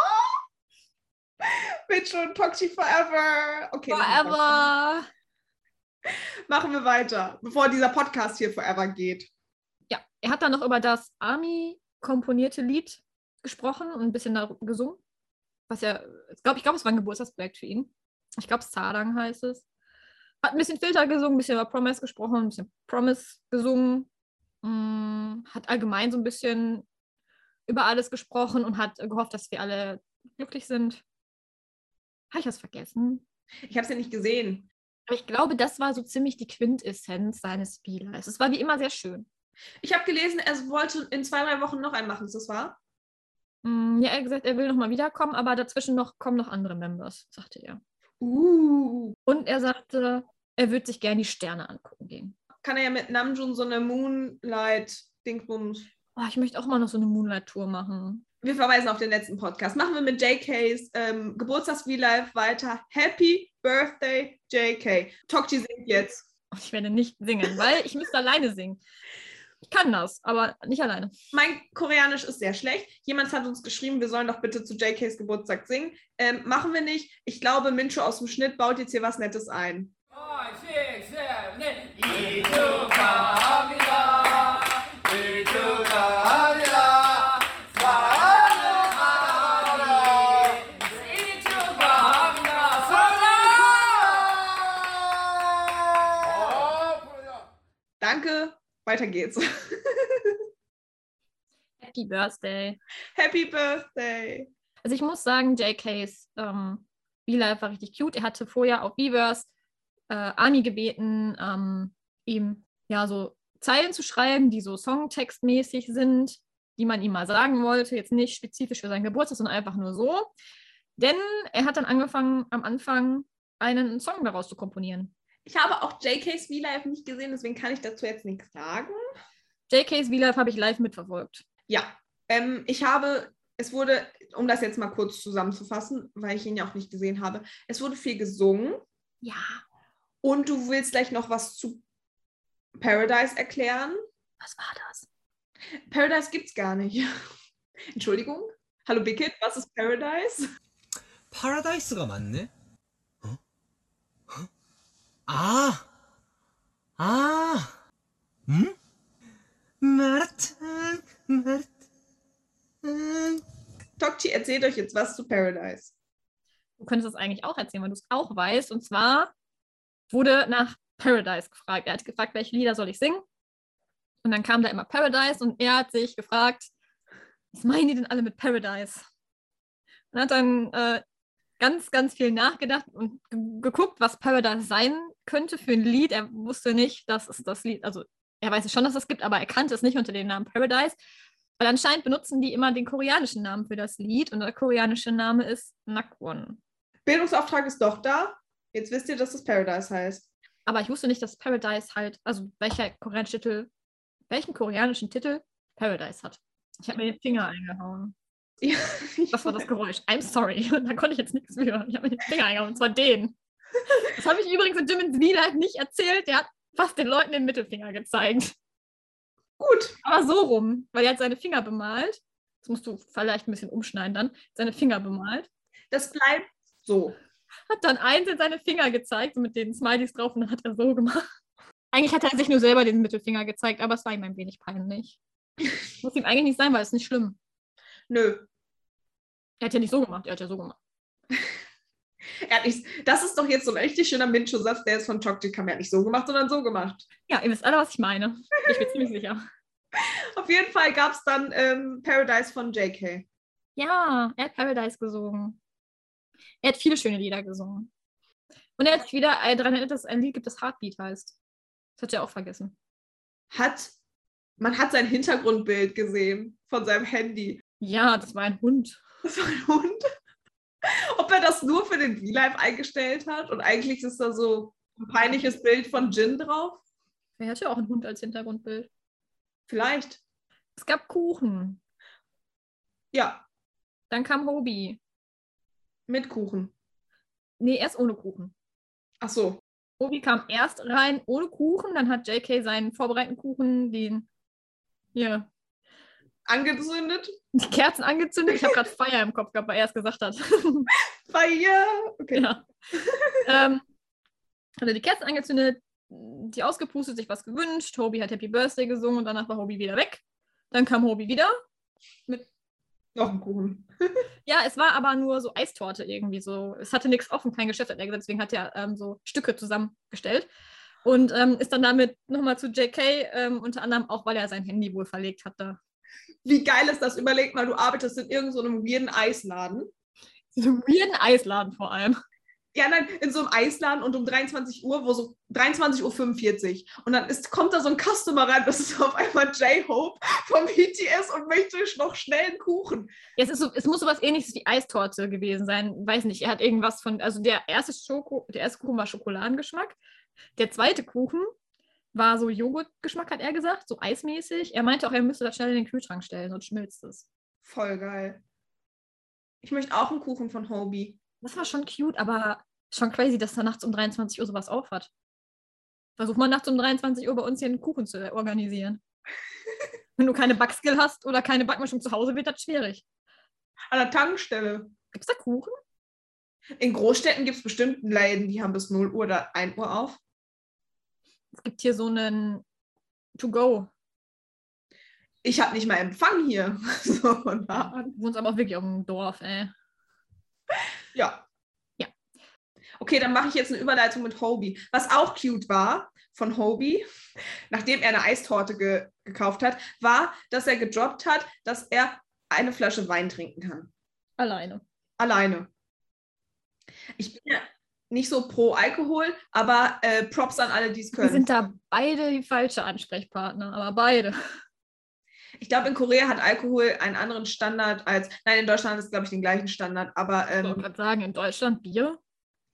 Bitch und Toxi forever. Okay. Forever. Machen wir weiter, bevor dieser Podcast hier forever geht. Ja, er hat dann noch über das Army komponierte Lied gesprochen und ein bisschen gesungen. Was ja, ich glaube, ich glaub, es war ein Geburtstagsprojekt für ihn. Ich glaube, Sadang heißt es. Hat ein bisschen Filter gesungen, ein bisschen über Promise gesprochen, ein bisschen Promise gesungen. Mm, hat allgemein so ein bisschen über alles gesprochen und hat gehofft, dass wir alle glücklich sind. Habe ich was vergessen? Ich habe es ja nicht gesehen. Aber ich glaube, das war so ziemlich die Quintessenz seines Spielers. Es war wie immer sehr schön. Ich habe gelesen, er wollte in zwei, drei Wochen noch einen machen. Ist das wahr? Mm, Ja, er hat gesagt, er will nochmal wiederkommen, aber dazwischen noch kommen noch andere Members, sagte er. Uh. Und er sagte, er würde sich gerne die Sterne angucken gehen. Kann er ja mit Namjoon so eine Moonlight-Dingsbums. Oh, ich möchte auch mal noch so eine Moonlight-Tour machen. Wir verweisen auf den letzten Podcast. Machen wir mit JKs ähm, Geburtstags-V-Live weiter. Happy Birthday, JK. Tokchi singt jetzt. Und ich werde nicht singen, weil ich müsste alleine singen. Ich kann das, aber nicht alleine. Mein Koreanisch ist sehr schlecht. Jemand hat uns geschrieben, wir sollen doch bitte zu JKs Geburtstag singen. Ähm, machen wir nicht. Ich glaube, Mincho aus dem Schnitt baut jetzt hier was Nettes ein. Danke. Weiter geht's. Happy Birthday. Happy Birthday. Also ich muss sagen, JKs ähm, V-Live war richtig cute. Er hatte vorher auf Weverse äh, Ami gebeten, ähm, ihm ja so Zeilen zu schreiben, die so songtextmäßig sind, die man ihm mal sagen wollte. Jetzt nicht spezifisch für seinen Geburtstag, sondern einfach nur so. Denn er hat dann angefangen, am Anfang einen Song daraus zu komponieren. Ich habe auch JK's V-Live nicht gesehen, deswegen kann ich dazu jetzt nichts sagen. JK's V-Live habe ich live mitverfolgt. Ja, ähm, ich habe, es wurde, um das jetzt mal kurz zusammenzufassen, weil ich ihn ja auch nicht gesehen habe, es wurde viel gesungen. Ja. Und du willst gleich noch was zu Paradise erklären. Was war das? Paradise gibt es gar nicht. Entschuldigung? Hallo Bickett, was ist Paradise? Paradise がまんね。Ne? Ah! Ah! Hm? Merten, Merten. ああああんマルタン、マルタン。Tokti erzählt euch jetzt was zu Paradise. Du könntest das eigentlich auch erzählen, weil du es auch weißt. Und zwar wurde nach Paradise gefragt. Er hat gefragt, welche Lieder soll ich singen? Und dann kam da immer Paradise und er hat sich gefragt, was meinen die denn alle mit Paradise? Und hat dann äh, ganz, ganz viel nachgedacht und geguckt, was Paradise sein könnte für ein Lied. Er wusste nicht, dass es das Lied, also er weiß es schon, dass es gibt, aber er kannte es nicht unter dem Namen Paradise. Weil anscheinend benutzen die immer den koreanischen Namen für das Lied und der koreanische Name ist Nakwon. Bildungsauftrag ist doch da. Jetzt wisst ihr, dass das Paradise heißt. Aber ich wusste nicht, dass Paradise halt, also welcher koreanische Titel, welchen koreanischen Titel Paradise hat. Ich habe mir den Finger eingehauen. Ja, Das war das Geräusch. I'm sorry. Und da konnte ich jetzt nichts für. Ich habe mir den Finger eingehauen, und zwar den. Das habe ich übrigens in Jimmins V-Live nicht erzählt. Der hat fast den Leuten den Mittelfinger gezeigt. Gut. Aber so rum, weil er hat seine Finger bemalt. Das musst du vielleicht ein bisschen umschneiden dann. Seine Finger bemalt. Das bleibt so. Hat dann einzeln seine Finger gezeigt, mit den Smileys drauf und dann hat er so gemacht. Eigentlich hat er sich nur selber den Mittelfinger gezeigt, aber es war ihm ein wenig peinlich. Muss ihm eigentlich nicht sein, weil es nicht schlimm. Nö. Er hat ja nicht so gemacht, er hat ja so gemacht. Er hat nicht, das ist doch jetzt so ein richtig schöner Mincho-Satz, der ist von Toktikam. Er hat nicht so gemacht, sondern so gemacht. Ja, ihr wisst alle, was ich meine. Ich bin ziemlich sicher. Auf jeden Fall gab es dann ähm, Paradise von JK. Ja, er hat Paradise gesungen. Er hat viele schöne Lieder gesungen. Und er hat sich wieder äh, daran erinnert, dass es ein Lied gibt, das Heartbeat heißt. Das hat er auch vergessen. Hat, man hat sein Hintergrundbild gesehen von seinem Handy. Ja, das war ein Hund. Das war ein Hund. Ob er das nur für den V-Live eingestellt hat und eigentlich ist da so ein peinliches Bild von Jin drauf. Er hatte auch einen Hund als Hintergrundbild. Vielleicht. Es gab Kuchen. Ja, Dann kam Hobie. mit Kuchen. Nee, erst ohne Kuchen. Ach so. Hobie kam erst rein ohne Kuchen, dann hat JK seinen vorbereiteten Kuchen, den hier, Angezündet. die Kerzen angezündet. Ich habe gerade Feier im Kopf gehabt, weil er es gesagt hat. Feier. Okay. ja. ähm, hat er die Kerzen angezündet, die ausgepustet, sich was gewünscht. Hobie hat Happy Birthday gesungen und danach war Hobie wieder weg. Dann kam Hobie wieder. Noch ein Kuchen. Ja, es war aber nur so Eistorte irgendwie so. Es hatte nichts offen, kein Geschäft, hat er gesagt. Deswegen hat er ähm, so Stücke zusammengestellt. Und ähm, ist dann damit nochmal zu JK, ähm, unter anderem auch, weil er sein Handy wohl verlegt hatte. Wie geil ist das? Überleg mal, du arbeitest in irgendeinem so einem weirden Eisladen. So einen weirden Eisladen vor allem. Ja, nein, in so einem Eisladen und um 23 Uhr, wo so 23.45 Uhr. Und dann ist, kommt da so ein Customer rein, das ist auf einmal J-Hope vom BTS und möchte noch schnell einen Kuchen. Ja, es, ist so, es muss sowas ähnliches wie Eistorte gewesen sein. Weiß nicht, er hat irgendwas von, also der erste, Schoko, der erste Kuchen war Schokoladengeschmack. Der zweite Kuchen war so Joghurtgeschmack, hat er gesagt, so eismäßig. Er meinte auch, er müsste das schnell in den Kühlschrank stellen, sonst schmilzt es. Voll geil. Ich möchte auch einen Kuchen von Hobie. Das war schon cute, aber schon crazy, dass er nachts um 23 Uhr sowas aufhat. Versuch mal nachts um 23 Uhr bei uns hier einen Kuchen zu organisieren. Wenn du keine Backskill hast oder keine Backmischung zu Hause, wird das schwierig. An der Tankstelle. Gibt es da Kuchen? In Großstädten gibt es bestimmt Läden, die haben bis 0 Uhr oder 1 Uhr auf. Es gibt hier so einen To-Go. Ich habe nicht mal Empfang hier. so, von da an. Du wohnst aber auch wirklich auf dem Dorf, ey. Ja. Ja. Okay, dann mache ich jetzt eine Überleitung mit Hobie. Was auch cute war von Hobie, nachdem er eine Eistorte ge gekauft hat, war, dass er gedroppt hat, dass er eine Flasche Wein trinken kann. Alleine. Alleine. Ich bin ja nicht so pro Alkohol, aber äh, Props an alle, die es Wir können. sind da beide die falsche Ansprechpartner, aber beide. Ich glaube, in Korea hat Alkohol einen anderen Standard als. Nein, in Deutschland ist, glaube ich, den gleichen Standard. Aber Ich wollte ähm, gerade sagen, in Deutschland Bier.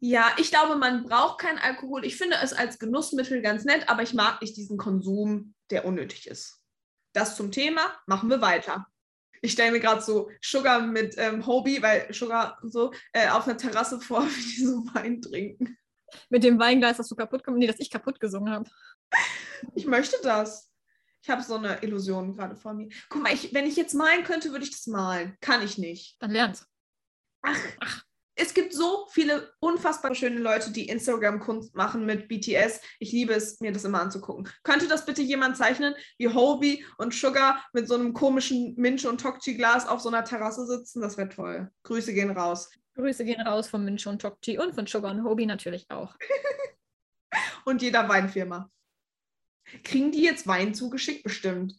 ja, ich glaube, man braucht keinen Alkohol. Ich finde es als Genussmittel ganz nett, aber ich mag nicht diesen Konsum, der unnötig ist. Das zum Thema. Machen wir weiter. Ich stelle mir gerade so Sugar mit ähm, Hobie, weil Sugar so äh, auf einer Terrasse vor, wie die so Wein trinken. Mit dem Weinglas, das du kaputt gemacht Nee, das ich kaputt gesungen habe. Ich möchte das. Ich habe so eine Illusion gerade vor mir. Guck mal, ich, wenn ich jetzt malen könnte, würde ich das malen. Kann ich nicht. Dann lern's. Ach, ach, es gibt so viele unfassbar schöne Leute, die Instagram-Kunst machen mit BTS. Ich liebe es, mir das immer anzugucken. Könnte das bitte jemand zeichnen, wie Hobie und Sugar mit so einem komischen Minch- und Tokchi-Glas auf so einer Terrasse sitzen? Das wäre toll. Grüße gehen raus. Grüße gehen raus von Minch und Tokchi und von Sugar und Hobie natürlich auch. Und jeder Weinfirma. Kriegen die jetzt Wein zugeschickt? Bestimmt.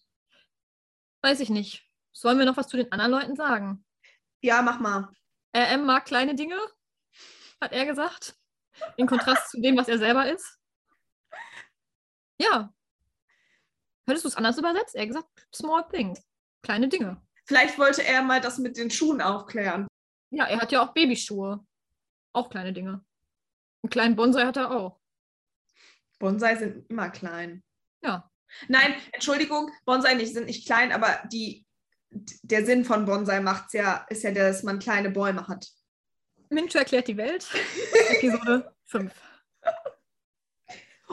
Weiß ich nicht. Sollen wir noch was zu den anderen Leuten sagen? Ja, mach mal. RM mag kleine Dinge, hat er gesagt. In Kontrast zu dem, was er selber ist. Ja. Hättest du es anders übersetzt? Er hat gesagt, small things. Kleine Dinge. Vielleicht wollte er mal das mit den Schuhen aufklären. Ja, er hat ja auch Babyschuhe. Auch kleine Dinge. Einen kleinen Bonsai hat er auch. Bonsai sind immer klein. Ja. Nein, Entschuldigung, Bonsai nicht, sind nicht klein, aber die, der Sinn von Bonsai macht's ja, ist ja, dass man kleine Bäume hat. Mincho erklärt die Welt. Episode 5.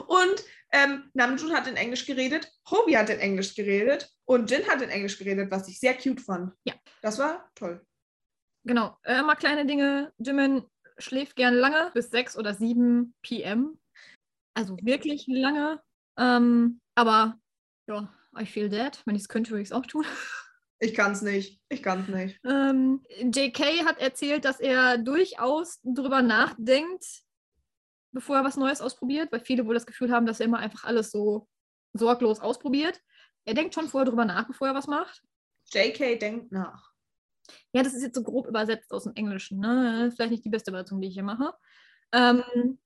Und ähm, Namjoon hat in Englisch geredet, Hobie hat in Englisch geredet und Jin hat in Englisch geredet, was ich sehr cute fand. Ja. Das war toll. Genau. Er mag kleine Dinge. Jimin schläft gern lange, bis 6 oder 7 p.m. Also wirklich lange. Ähm, aber ja, I feel dead. Wenn ich es könnte, würde ich es auch tun. Ich kann es nicht. Ich kann es nicht. Ähm, JK hat erzählt, dass er durchaus drüber nachdenkt, bevor er was Neues ausprobiert, weil viele wohl das Gefühl haben, dass er immer einfach alles so sorglos ausprobiert. Er denkt schon vorher drüber nach, bevor er was macht. JK denkt nach. Ja, das ist jetzt so grob übersetzt aus dem Englischen. Ne? Vielleicht nicht die beste Übersetzung, die ich hier mache. Ähm,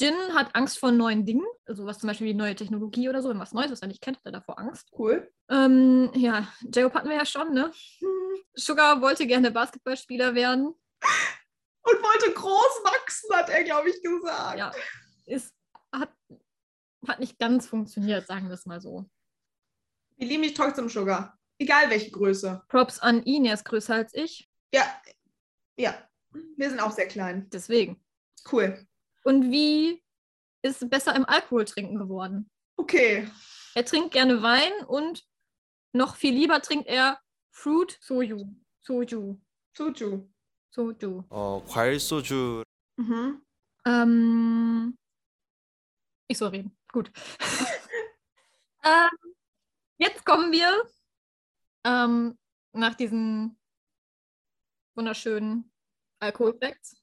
Jin hat Angst vor neuen Dingen, also was zum Beispiel wie neue Technologie oder so, wenn was Neues, was er nicht kennt, hat er davor Angst. Cool. Ähm, ja, J-Hope hatten wir ja schon, ne? Sugar wollte gerne Basketballspieler werden. Und wollte groß wachsen, hat er, glaube ich, gesagt. Ja, ist, hat, hat nicht ganz funktioniert, sagen wir es mal so. Wir lieben dich trotzdem, Sugar. Egal welche Größe. Props an ihn, er ist größer als ich, Ja. Ja. Wir sind auch sehr klein. deswegen. Cool. Und wie ist besser im Alkohol trinken geworden? Okay. Er trinkt gerne Wein und noch viel lieber trinkt er Fruit Soju. Soju. Soju. Soju. Oh, 과일 Soju. Mhm. Ähm, ich soll reden. Gut. ähm, jetzt kommen wir ähm, nach diesen wunderschönen Alkoholfacts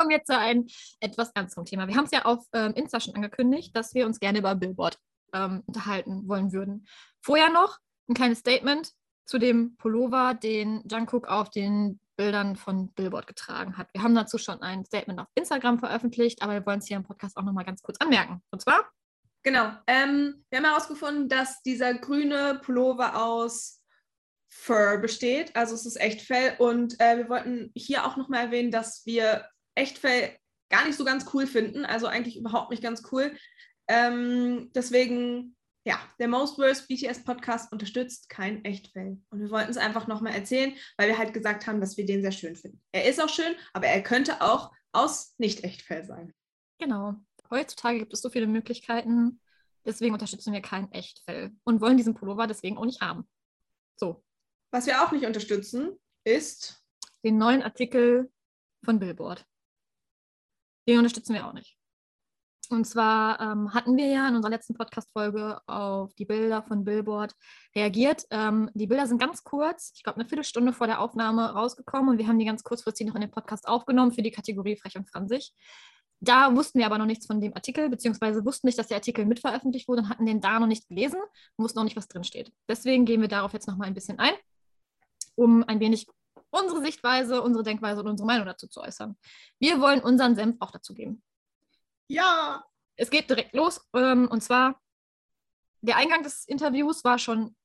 Kommen wir zu einem etwas ernsteren Thema. Wir haben es ja auf ähm, Insta schon angekündigt, dass wir uns gerne über Billboard ähm, unterhalten wollen würden. Vorher noch ein kleines Statement zu dem Pullover, den Jungkook auf den Bildern von Billboard getragen hat. Wir haben dazu schon ein Statement auf Instagram veröffentlicht, aber wir wollen es hier im Podcast auch nochmal ganz kurz anmerken. Und zwar, Genau. Ähm, wir haben herausgefunden, dass dieser grüne Pullover aus Fur besteht. Also es ist Echtfell. Und äh, wir wollten hier auch nochmal erwähnen, dass wir Echtfell gar nicht so ganz cool finden. Also eigentlich überhaupt nicht ganz cool. Ähm, deswegen, ja, der Most Worst BTS Podcast unterstützt kein Echtfell. Und wir wollten es einfach nochmal erzählen, weil wir halt gesagt haben, dass wir den sehr schön finden. Er ist auch schön, aber er könnte auch aus Nicht-Echtfell sein. genau, heutzutage gibt es so viele Möglichkeiten, deswegen unterstützen wir kein Echtfell und wollen diesen Pullover deswegen auch nicht haben. So, Was wir auch nicht unterstützen, ist den neuen Artikel von Billboard. Den unterstützen wir auch nicht. Und zwar ähm, hatten wir ja in unserer letzten Podcast-Folge auf die Bilder von Billboard reagiert. Ähm, die Bilder sind ganz kurz, ich glaube eine Viertelstunde vor der Aufnahme rausgekommen und wir haben die ganz kurzfristig noch in den Podcast aufgenommen für die Kategorie Frech und Franzig. Da wussten wir aber noch nichts von dem Artikel, beziehungsweise wussten nicht, dass der Artikel mitveröffentlicht wurde und hatten den da noch nicht gelesen, wussten auch nicht, was drin steht. Deswegen gehen wir darauf jetzt nochmal ein bisschen ein, um ein wenig unsere Sichtweise, unsere Denkweise und unsere Meinung dazu zu äußern. Wir wollen unseren Senf auch dazu geben. ja. Es geht direkt los. Ähm, und zwar, der Eingang des Interviews war schon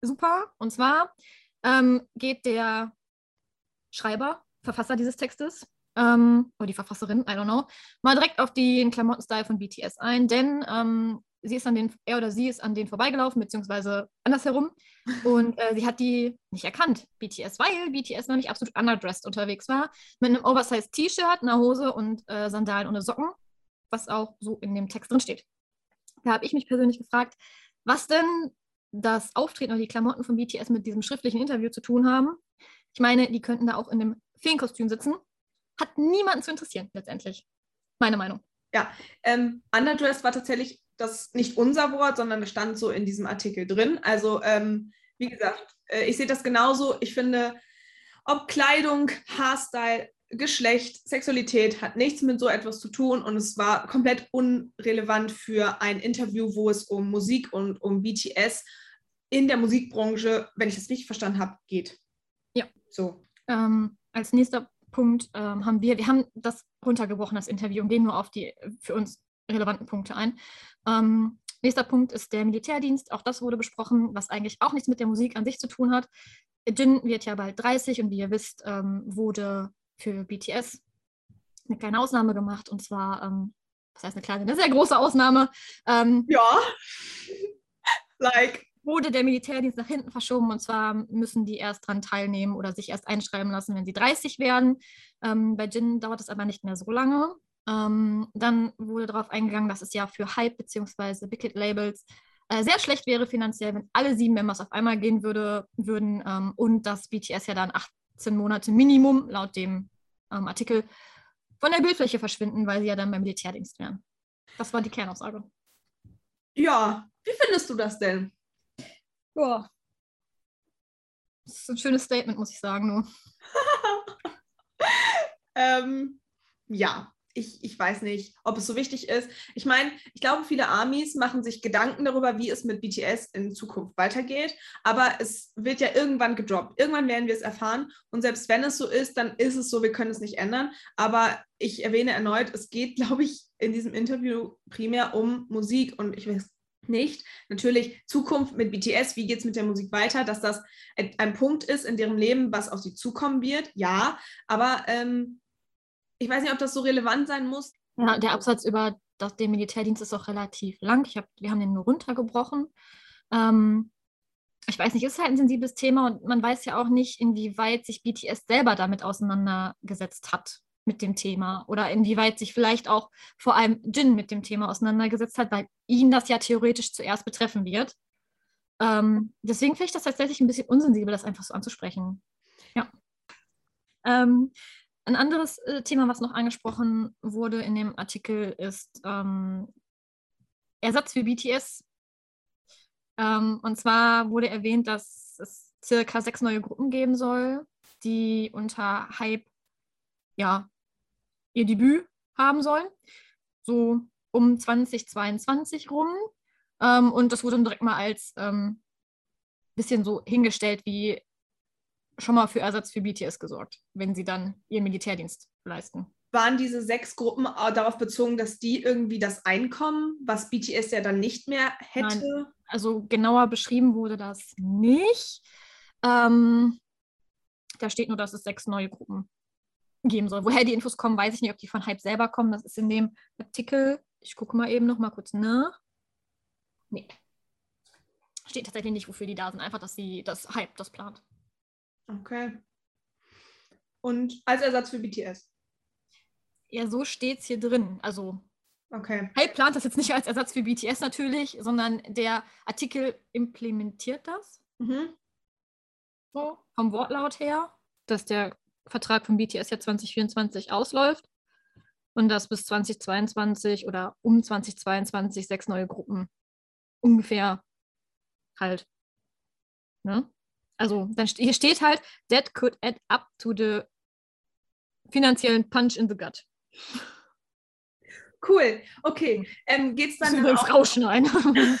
super. Und zwar ähm, geht der Schreiber, Verfasser dieses Textes, ähm, oder die Verfasserin, I don't know, mal direkt auf den Klamottenstyle von BTS ein, denn ähm, sie ist an den, er oder sie ist an denen vorbeigelaufen, beziehungsweise andersherum. Und äh, sie hat die nicht erkannt, BTS, weil BTS nämlich absolut underdressed unterwegs war, mit einem Oversized T-Shirt, einer Hose und äh, Sandalen ohne Socken, was auch so in dem Text drin steht. Da habe ich mich persönlich gefragt, was denn das Auftreten oder die Klamotten von BTS mit diesem schriftlichen Interview zu tun haben. Ich meine, die könnten da auch in dem Feenkostüm sitzen. Hat niemanden zu interessieren, letztendlich. Meine Meinung. Ähm, underdressed war tatsächlich das nicht unser Wort, sondern es stand so in diesem Artikel drin. Also, ähm, wie gesagt, äh, ich sehe das genauso. Ich finde, ob Kleidung, Haarstyle, Geschlecht, Sexualität hat nichts mit so etwas zu tun und es war komplett unrelevant für ein Interview, wo es um Musik und um BTS in der Musikbranche, wenn ich das richtig verstanden habe, geht. Ja. So. Ähm, als nächster Punkt ähm, haben wir, wir haben das runtergebrochen, das Interview, und gehen nur auf die für uns relevanten Punkte ein. Ähm, nächster Punkt ist der Militärdienst. Auch das wurde besprochen, was eigentlich auch nichts mit der Musik an sich zu tun hat. Jin wird ja bald 30 und wie ihr wisst, ähm, wurde für BTS eine kleine Ausnahme gemacht. Und zwar, ähm, was heißt eine kleine, eine sehr große Ausnahme. Ähm, Ja. like. wurde der Militärdienst nach hinten verschoben und zwar müssen die erst dran teilnehmen oder sich erst einschreiben lassen, wenn sie 30 werden. Ähm, bei Jin dauert es aber nicht mehr so lange. Ähm, dann wurde darauf eingegangen, dass es ja für Hype bzw. Hit Labels äh, sehr schlecht wäre finanziell, wenn alle sieben Members auf einmal gehen würde, würden ähm, und dass BTS ja dann 18 Monate Minimum laut dem ähm, Artikel von der Bildfläche verschwinden, weil sie ja dann beim Militärdienst wären. Das war die Kernaussage. Ja, wie findest du das denn? Ja. Das ist ein schönes Statement, muss ich sagen, nur. ähm, ja, ich, ich weiß nicht, ob es so wichtig ist. Ich meine, ich glaube, viele Armies machen sich Gedanken darüber, wie es mit BTS in Zukunft weitergeht. Aber es wird ja irgendwann gedroppt. Irgendwann werden wir es erfahren. Und selbst wenn es so ist, dann ist es so, wir können es nicht ändern. Aber ich erwähne erneut, es geht, glaube ich, in diesem Interview primär um Musik. Und ich weiß nicht. Natürlich Zukunft mit BTS, wie geht es mit der Musik weiter, dass das ein, Punkt ist in deren Leben, was auf sie zukommen wird, ja, aber ähm, ich weiß nicht, ob das so relevant sein muss. Ja, der Absatz über das, den Militärdienst ist auch relativ lang. Ich hab, wir haben den nur runtergebrochen. Ähm, ich weiß nicht, ist halt ein sensibles Thema und man weiß ja auch nicht, inwieweit sich BTS selber damit auseinandergesetzt hat mit dem Thema oder inwieweit sich vielleicht auch vor allem Jin mit dem Thema auseinandergesetzt hat, weil ihn das ja theoretisch zuerst betreffen wird. Ähm, deswegen finde ich das tatsächlich ein bisschen unsensibel, das einfach so anzusprechen. Ja. Ähm, ein anderes äh, Thema, was noch angesprochen wurde in dem Artikel, ist ähm, Ersatz für BTS. Ähm, und zwar wurde erwähnt, dass es circa sechs neue Gruppen geben soll, die unter Hype ja, ihr Debüt haben sollen. So um 2022 rum. Ähm, und das wurde dann direkt mal als ähm, bisschen so hingestellt, wie schon mal für Ersatz für BTS gesorgt, wenn sie dann ihren Militärdienst leisten. Waren diese sechs Gruppen darauf bezogen, dass die irgendwie das Einkommen, was BTS ja dann nicht mehr hätte? Nein, also genauer beschrieben wurde das nicht. Ähm, da steht nur, dass es sechs neue Gruppen geben soll. Woher die Infos kommen, weiß ich nicht, ob die von Hype selber kommen. Das ist in dem Artikel. Ich gucke mal eben noch mal kurz nach. Nee. Steht tatsächlich nicht, wofür die da sind. Einfach, dass sie das Hype das plant. Okay. Und als Ersatz für BTS? Ja, so steht es hier drin. Also, okay. Hype plant das jetzt nicht als Ersatz für BTS natürlich, sondern der Artikel implementiert das. Mhm. So, vom Wortlaut her, dass der Vertrag von BTS ja 2024 ausläuft und dass bis 2022 oder um 2022 sechs neue Gruppen ungefähr halt ne, also dann hier steht halt, that could add up to the finanziellen Punch in the gut. Cool, okay. Ähm, geht's dann übrigens auch rausschneiden.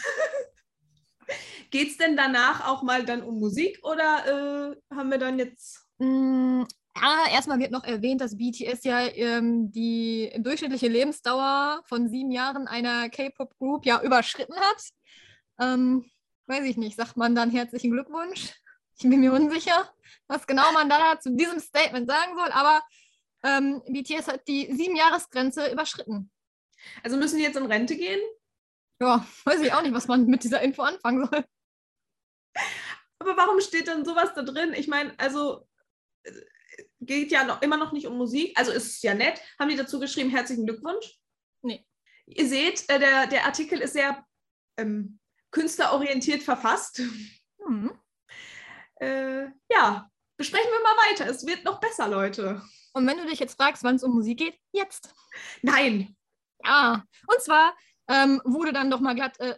Geht es denn danach auch mal dann um Musik oder äh, haben wir dann jetzt. Mm, ja, erstmal wird noch erwähnt, dass BTS ja ähm, die durchschnittliche Lebensdauer von sieben Jahren einer K-Pop-Group ja überschritten hat. Ähm, weiß ich nicht, sagt man dann herzlichen Glückwunsch? Ich bin mir unsicher, was genau man da zu diesem Statement sagen soll, aber ähm, BTS hat die Sieben-Jahres-Grenze überschritten. Also müssen die jetzt in Rente gehen? Ja, weiß ich auch nicht, was man mit dieser Info anfangen soll. Aber warum steht dann sowas da drin? Ich meine, also äh, geht ja noch, immer noch nicht um Musik. Also ist es ja nett. Haben die dazu geschrieben, herzlichen Glückwunsch? Nee. Ihr seht, äh, der, der Artikel ist sehr ähm, künstlerorientiert verfasst. Mhm äh, ja, besprechen wir mal weiter. Es wird noch besser, Leute. Und wenn du dich jetzt fragst, wann es um Musik geht, jetzt. Nein. Ja, und zwar ähm, wurde dann doch mal glatt äh,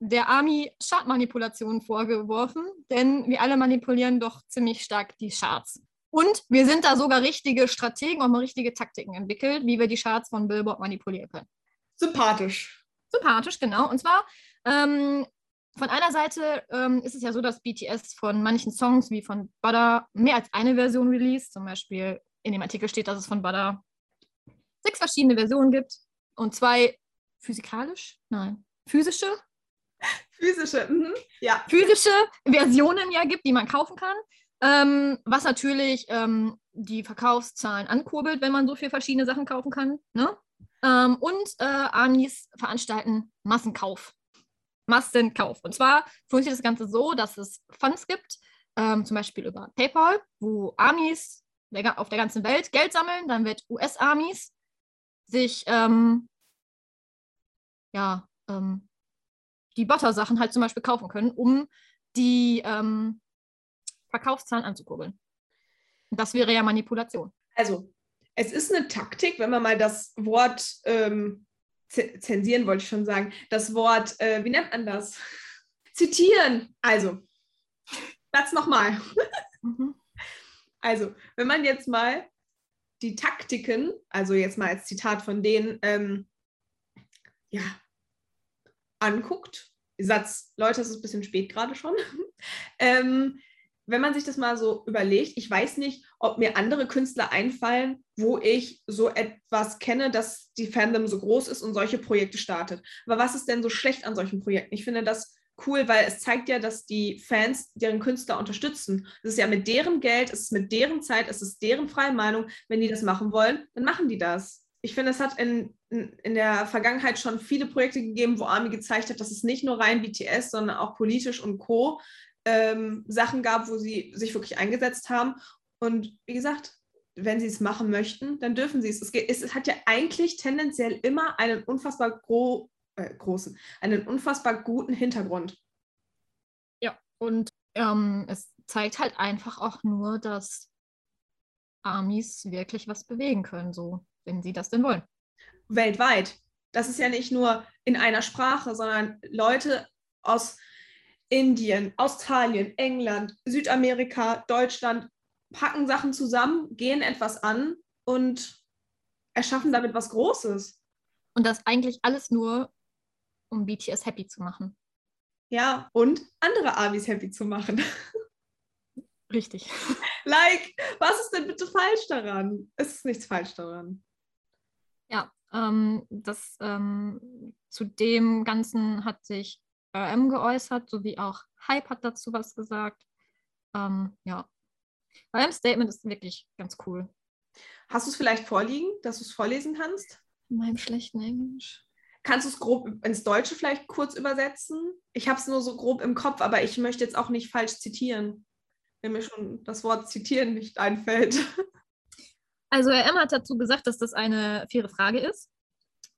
der Army Chartmanipulation vorgeworfen, denn wir alle manipulieren doch ziemlich stark die Charts. Und wir sind da sogar richtige Strategen und mal richtige Taktiken entwickelt, wie wir die Charts von Billboard manipulieren können. Sympathisch. Sympathisch, genau. Und zwar ähm, von einer Seite ähm, ist es ja so, dass BTS von manchen Songs wie von Butter mehr als eine Version released. Zum Beispiel in dem Artikel steht, dass es von Butter sechs verschiedene Versionen gibt und zwei physikalisch, nein, physische. Physische, mhm. ja. Physische Versionen ja gibt, die man kaufen kann. Ähm, was natürlich ähm, die Verkaufszahlen ankurbelt, wenn man so viele verschiedene Sachen kaufen kann. Ne? Ähm, und äh, Amis veranstalten Massenkauf Massenkauf. Und zwar funktioniert das Ganze so, dass es Funds gibt, ähm, zum Beispiel über PayPal, wo Armies der, auf der ganzen Welt Geld sammeln. Dann wird US-Armies sich ähm, ja, ähm, die Butter-Sachen halt zum Beispiel kaufen können, um die ähm, Verkaufszahlen anzukurbeln. Das wäre ja Manipulation. Also, es ist eine Taktik, wenn man mal das Wort ähm, zensieren wollte ich schon sagen, das Wort, äh, wie nennt man das? Zitieren. Also, das nochmal. Mhm. Also, wenn man jetzt mal die Taktiken, also jetzt mal als Zitat von denen, ähm, ja, anguckt, Satz, Leute, es ist ein bisschen spät gerade schon, ähm, wenn man sich das mal so überlegt, ich weiß nicht, ob mir andere Künstler einfallen, wo ich so etwas kenne, dass die Fandom so groß ist und solche Projekte startet. Aber was ist denn so schlecht an solchen Projekten? Ich finde das cool, weil es zeigt ja, dass die Fans deren Künstler unterstützen. Es ist ja mit deren Geld, es ist mit deren Zeit, es ist deren freie Meinung. Wenn die das machen wollen, dann machen die das. Ich finde, es hat in, in, in der Vergangenheit schon viele Projekte gegeben, wo Army gezeigt hat, dass es nicht nur rein BTS, sondern auch politisch und Co. Ähm, Sachen gab, wo sie sich wirklich eingesetzt haben. Und wie gesagt, wenn sie es machen möchten, dann dürfen sie es. Es, geht, es hat ja eigentlich tendenziell immer einen unfassbar gro äh, großen, einen unfassbar guten Hintergrund. Ja, und ähm, es zeigt halt einfach auch nur, dass Armies wirklich was bewegen können, so, wenn sie das denn wollen. Weltweit. Das ist ja nicht nur in einer Sprache, sondern Leute aus Indien, Australien, England, Südamerika, Deutschland packen Sachen zusammen, gehen etwas an und erschaffen damit was Großes. Und das eigentlich alles nur, um BTS happy zu machen. Ja, und andere Amis happy zu machen. Richtig. like, was ist denn bitte falsch daran? Es ist nichts falsch daran. Ja, ähm, das ähm, zu dem Ganzen hat sich RM geäußert, sowie auch Hype hat dazu was gesagt. Ähm, ja. RM Statement ist wirklich ganz cool. Hast du es vielleicht vorliegen, dass du es vorlesen kannst? In meinem schlechten Englisch. Kannst du es grob ins Deutsche vielleicht kurz übersetzen? Ich habe es nur so grob im Kopf, aber ich möchte jetzt auch nicht falsch zitieren, wenn mir schon das Wort zitieren nicht einfällt. Also RM hat dazu gesagt, dass das eine faire Frage ist.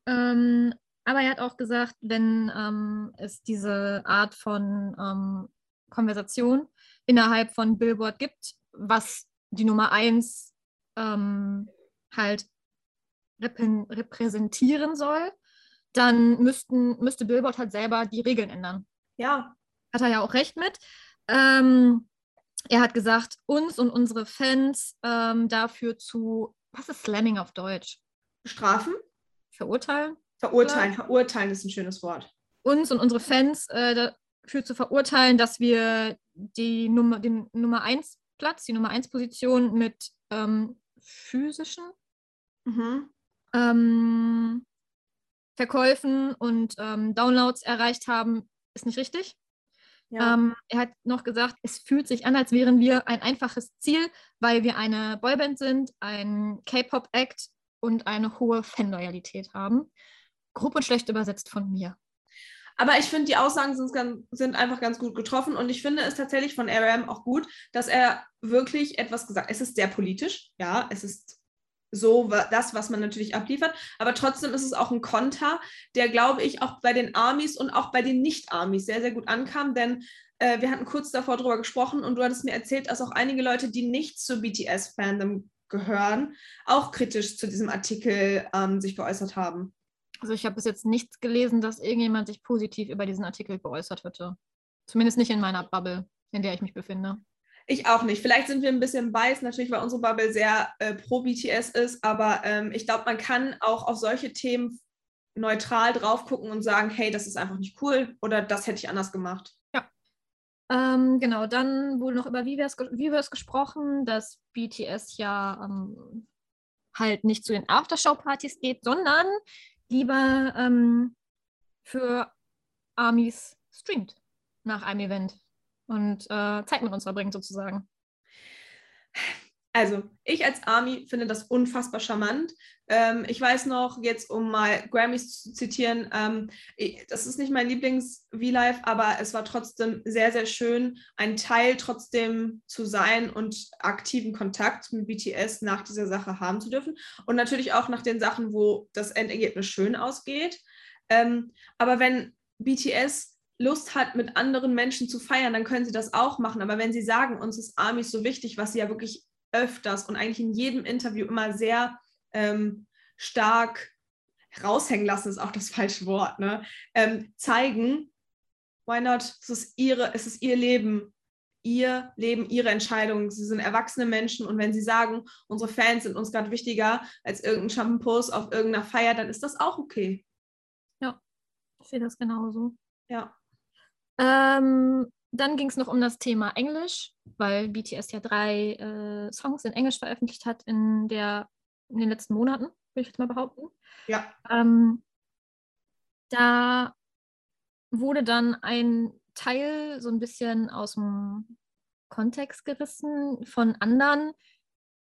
Ähm, aber er hat auch gesagt, wenn ähm, es diese Art von ähm, Konversation innerhalb von Billboard gibt, was die Nummer eins ähm, halt repä- repräsentieren soll, dann müssten, müsste Billboard halt selber die Regeln ändern. Ja, Hat er ja auch recht mit. Ähm, er hat gesagt, uns und unsere Fans ähm, dafür zu, was ist Slamming auf Deutsch? Strafen, Verurteilen? Verurteilen. Verurteilen ist ein schönes Wort. uns und unsere Fans äh, dafür zu verurteilen, dass wir die Nummer, den Nummer 1 Platz, die Nummer 1 Position mit ähm, physischen Mhm. ähm, Verkäufen und ähm, Downloads erreicht haben, ist nicht richtig. Ja. Ähm, er hat noch gesagt, es fühlt sich an, als wären wir ein einfaches Ziel, weil wir eine Boyband sind, ein K-Pop-Act und eine hohe Fanloyalität haben. Grob und schlecht übersetzt von mir. Aber ich finde, die Aussagen sind, sind einfach ganz gut getroffen und ich finde es tatsächlich von RM auch gut, dass er wirklich etwas gesagt hat. Es ist sehr politisch, ja, es ist so das, was man natürlich abliefert, aber trotzdem ist es auch ein Konter, der, glaube ich, auch bei den Armies und auch bei den Nicht-Armies sehr, sehr gut ankam, denn äh, wir hatten kurz davor drüber gesprochen und du hattest mir erzählt, dass auch einige Leute, die nicht zu BTS-Fandom gehören, auch kritisch zu diesem Artikel ähm, sich geäußert haben. Also ich habe bis jetzt nichts gelesen, dass irgendjemand sich positiv über diesen Artikel geäußert hätte. Zumindest nicht in meiner Bubble, in der ich mich befinde. Ich auch nicht. Vielleicht sind wir ein bisschen biased, natürlich, weil unsere Bubble sehr äh, pro BTS ist, aber ähm, ich glaube, man kann auch auf solche Themen neutral drauf gucken und sagen, hey, das ist einfach nicht cool oder das hätte ich anders gemacht. Ähm, genau, dann wurde noch über Viverse, Viverse gesprochen, dass BTS ja ähm, halt nicht zu den Aftershow-Partys geht, sondern lieber ähm, für Armies streamt nach einem Event und äh, Zeit mit uns verbringt sozusagen. Also, ich als Army finde das unfassbar charmant. Ähm, ich weiß noch, jetzt um mal Grammys zu zitieren, ähm, das ist nicht mein Lieblings-V-Live, aber es war trotzdem sehr, sehr schön, ein Teil trotzdem zu sein und aktiven Kontakt mit BTS nach dieser Sache haben zu dürfen. Und natürlich auch nach den Sachen, wo das Endergebnis schön ausgeht. Ähm, aber wenn BTS Lust hat, mit anderen Menschen zu feiern, dann können sie das auch machen. Aber wenn sie sagen, uns ist Army so wichtig, was sie ja wirklich öfters und eigentlich in jedem Interview immer sehr ähm, stark raushängen lassen ist auch das falsche Wort, ne? Ähm, zeigen, why not? Es ist ihre, es ist ihr Leben, ihr Leben, ihre Entscheidung. Sie sind erwachsene Menschen und wenn sie sagen, unsere Fans sind uns gerade wichtiger als irgendein Shampoos auf irgendeiner Feier, dann ist das auch okay. Ich sehe das genauso. Ja. Ähm, dann ging es noch um das Thema Englisch, weil BTS ja drei äh, Songs in Englisch veröffentlicht hat in, der, in den letzten Monaten, würde ich jetzt mal behaupten. Ja. Ähm, da wurde dann ein Teil so ein bisschen aus dem Kontext gerissen von anderen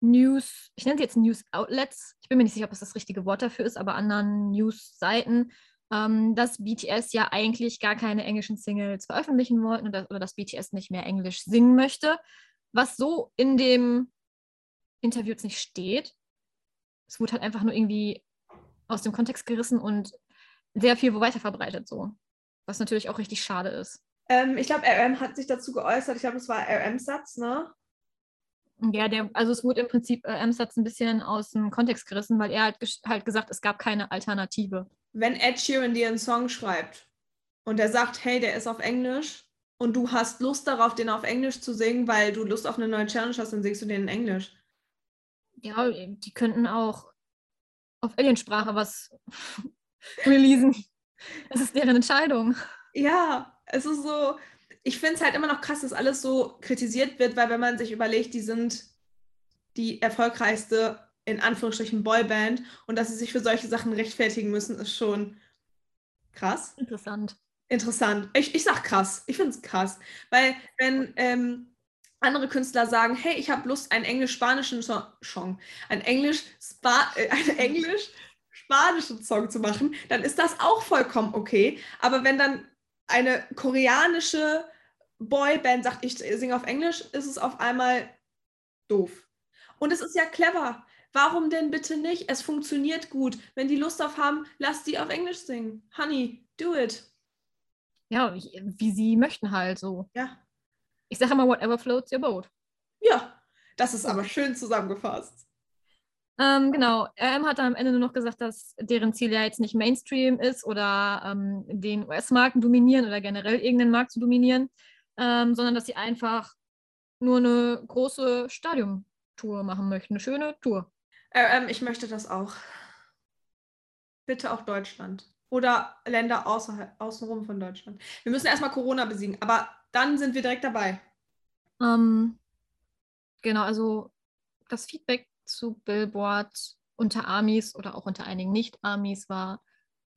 News, ich nenne sie jetzt News Outlets, ich bin mir nicht sicher, ob das das richtige Wort dafür ist, aber anderen News-Seiten, ähm, dass BTS ja eigentlich gar keine englischen Singles veröffentlichen wollten oder, oder dass BTS nicht mehr Englisch singen möchte, was so in dem Interview jetzt nicht steht. Es wurde halt einfach nur irgendwie aus dem Kontext gerissen und sehr viel weiter verbreitet so. Was natürlich auch richtig schade ist. Ähm, ich glaube, RM hat sich dazu geäußert. Ich glaube, das war RM-Satz, ne? Ja, der, also es wurde im Prinzip äh, M-Satz ein bisschen aus dem Kontext gerissen, weil er ges- halt gesagt, es gab keine Alternative. Wenn Ed Sheeran dir einen Song schreibt und er sagt, hey, der ist auf Englisch und du hast Lust darauf, den auf Englisch zu singen, weil du Lust auf eine neue Challenge hast, dann singst du den in Englisch. Ja, die könnten auch auf Aliensprache was releasen. Das ist deren Entscheidung. Ja, es ist so, ich finde es halt immer noch krass, dass alles so kritisiert wird, weil wenn man sich überlegt, die sind die erfolgreichste, in Anführungsstrichen, Boyband und dass sie sich für solche Sachen rechtfertigen müssen, ist schon krass. Interessant. Interessant. Ich, ich sag krass. Ich finde es krass. Weil wenn ähm, andere Künstler sagen, hey, ich habe Lust, einen englisch-spanischen Song, Song einen englisch-spa äh, einen englisch-spanischen Song zu machen, dann ist das auch vollkommen okay. Aber wenn dann eine koreanische Boyband sagt, ich singe auf Englisch, ist es auf einmal doof. Und es ist ja clever. Warum denn bitte nicht? Es funktioniert gut. Wenn die Lust auf haben, lass die auf Englisch singen. Honey, do it. Ja, wie, sie möchten halt so. Ja. Ich sage immer, whatever floats your boat. Ja, das ist aber schön zusammengefasst. Ähm, genau, RM hat am Ende nur noch gesagt, dass deren Ziel ja jetzt nicht Mainstream ist oder ähm, den US-Markt dominieren oder generell irgendeinen Markt zu dominieren, ähm, sondern dass sie einfach nur eine große Stadiumtour machen möchten, eine schöne Tour. Äh, ähm, ich möchte das auch. Bitte auch Deutschland. Oder Länder außerhalb, außenrum von Deutschland. Wir müssen erstmal Corona besiegen, aber dann sind wir direkt dabei. Ähm, genau, also das Feedback zu Billboard unter Amis oder auch unter einigen Nicht-Amis war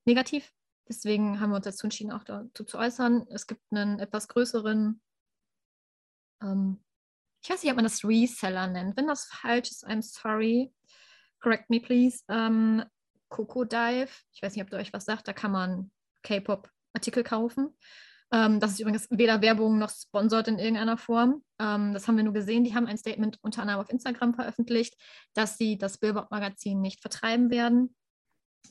negativ. Deswegen haben wir uns dazu entschieden, auch dazu zu äußern. Es gibt einen etwas größeren, ähm, ich weiß nicht, ob man das Reseller nennt. Wenn das falsch ist, I'm sorry. Correct me, please. Ähm, Coco Dive. Ich weiß nicht, ob ihr euch was sagt. Da kann man K-Pop-Artikel kaufen. Ähm, das ist übrigens weder Werbung noch sponsort in irgendeiner Form. Ähm, das haben wir nur gesehen. Die haben ein Statement unter anderem auf Instagram veröffentlicht, dass sie das Billboard-Magazin nicht vertreiben werden.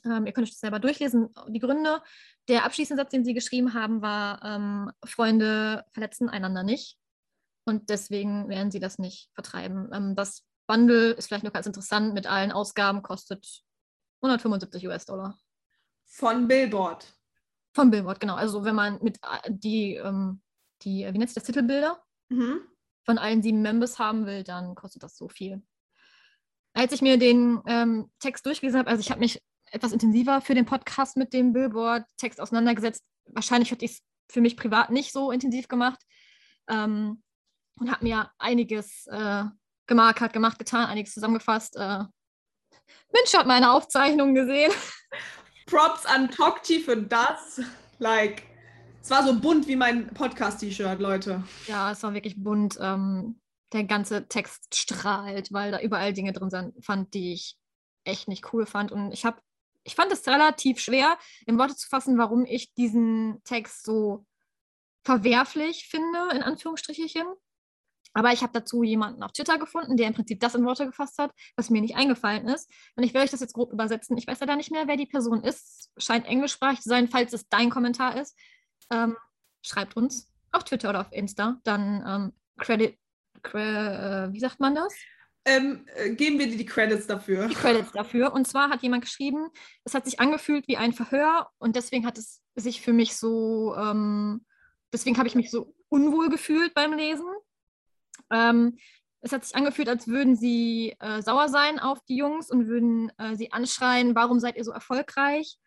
Ähm, ihr könnt euch das selber durchlesen. Die Gründe. Der abschließende Satz, den sie geschrieben haben, war: ähm, Freunde verletzen einander nicht. Und deswegen werden sie das nicht vertreiben. Ähm, das Bundle ist vielleicht noch ganz interessant. Mit allen Ausgaben kostet 175 US-Dollar. Von Billboard. Vom Billboard, genau. Also wenn man mit äh, die, ähm, die, wie nennt sich das, Titelbilder Mhm. von allen sieben Members haben will, dann kostet das so viel. Als ich mir den ähm, Text durchgelesen habe, also ich habe mich etwas intensiver für den Podcast mit dem Billboard-Text auseinandergesetzt. Wahrscheinlich hätte ich es für mich privat nicht so intensiv gemacht ähm, und habe mir einiges äh, gemarkert, gemacht, getan, einiges zusammengefasst. Äh, Mensch hat meine Aufzeichnungen gesehen. Props an Tokti für das. Like, es war so bunt wie mein Podcast-T-Shirt, Leute. Ja, es war wirklich bunt. Ähm, der ganze Text strahlt, weil da überall Dinge drin sind, fand, die ich echt nicht cool fand. Und ich habe, ich fand es relativ schwer, in Worte zu fassen, warum ich diesen Text so verwerflich finde, in Anführungsstrichen. Aber ich habe dazu jemanden auf Twitter gefunden, der im Prinzip das in Worte gefasst hat, was mir nicht eingefallen ist. Und ich will euch das jetzt grob übersetzen. Ich weiß leider nicht mehr, wer die Person ist. Scheint englischsprachig zu sein, falls es dein Kommentar ist. Ähm, schreibt uns auf Twitter oder auf Insta. Dann ähm, Credit, cre, äh, wie sagt man das? ähm, äh, geben wir dir die Credits dafür. die Credits dafür. Und zwar hat jemand geschrieben, es hat sich angefühlt wie ein Verhör und deswegen hat es sich für mich so, ähm, deswegen habe ich mich so unwohl gefühlt beim Lesen. Ähm, es hat sich angefühlt, als würden sie äh, sauer sein auf die Jungs und würden äh, sie anschreien, warum seid ihr so erfolgreich?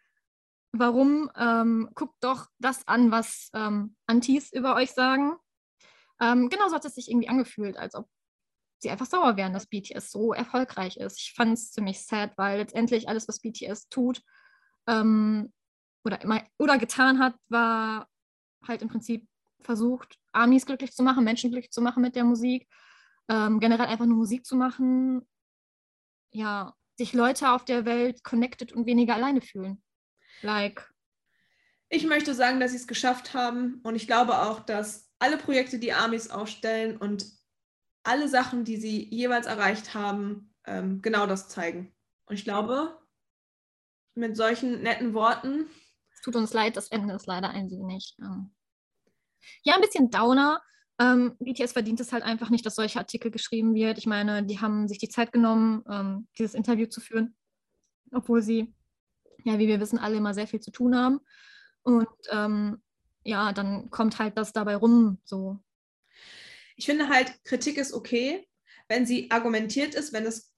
Warum ähm, guckt doch das an, was ähm, Antis über euch sagen? Ähm, genauso hat es sich irgendwie angefühlt, als ob sie einfach sauer wären, dass BTS so erfolgreich ist. Ich fand es ziemlich sad, weil letztendlich alles, was BTS tut ähm, oder, immer, oder getan hat, war halt im Prinzip versucht, Armies glücklich zu machen, Menschen glücklich zu machen mit der Musik, ähm, generell einfach nur Musik zu machen, ja, sich Leute auf der Welt connected und weniger alleine fühlen. Like, Ich möchte sagen, dass sie es geschafft haben und ich glaube auch, dass alle Projekte, die Amis aufstellen und alle Sachen, die sie jeweils erreicht haben, ähm, genau das zeigen. Und ich glaube, mit solchen netten Worten, es tut uns leid, das Ende ist leider ein wenig. Ähm, ja, ein bisschen Downer. Ähm, BTS verdient es halt einfach nicht, dass solche Artikel geschrieben wird. Ich meine, die haben sich die Zeit genommen, ähm, dieses Interview zu führen, obwohl sie, ja, wie wir wissen, alle immer sehr viel zu tun haben. Und ähm, ja, dann kommt halt das dabei rum, so. ich finde halt, Kritik ist okay, wenn sie argumentiert ist, wenn es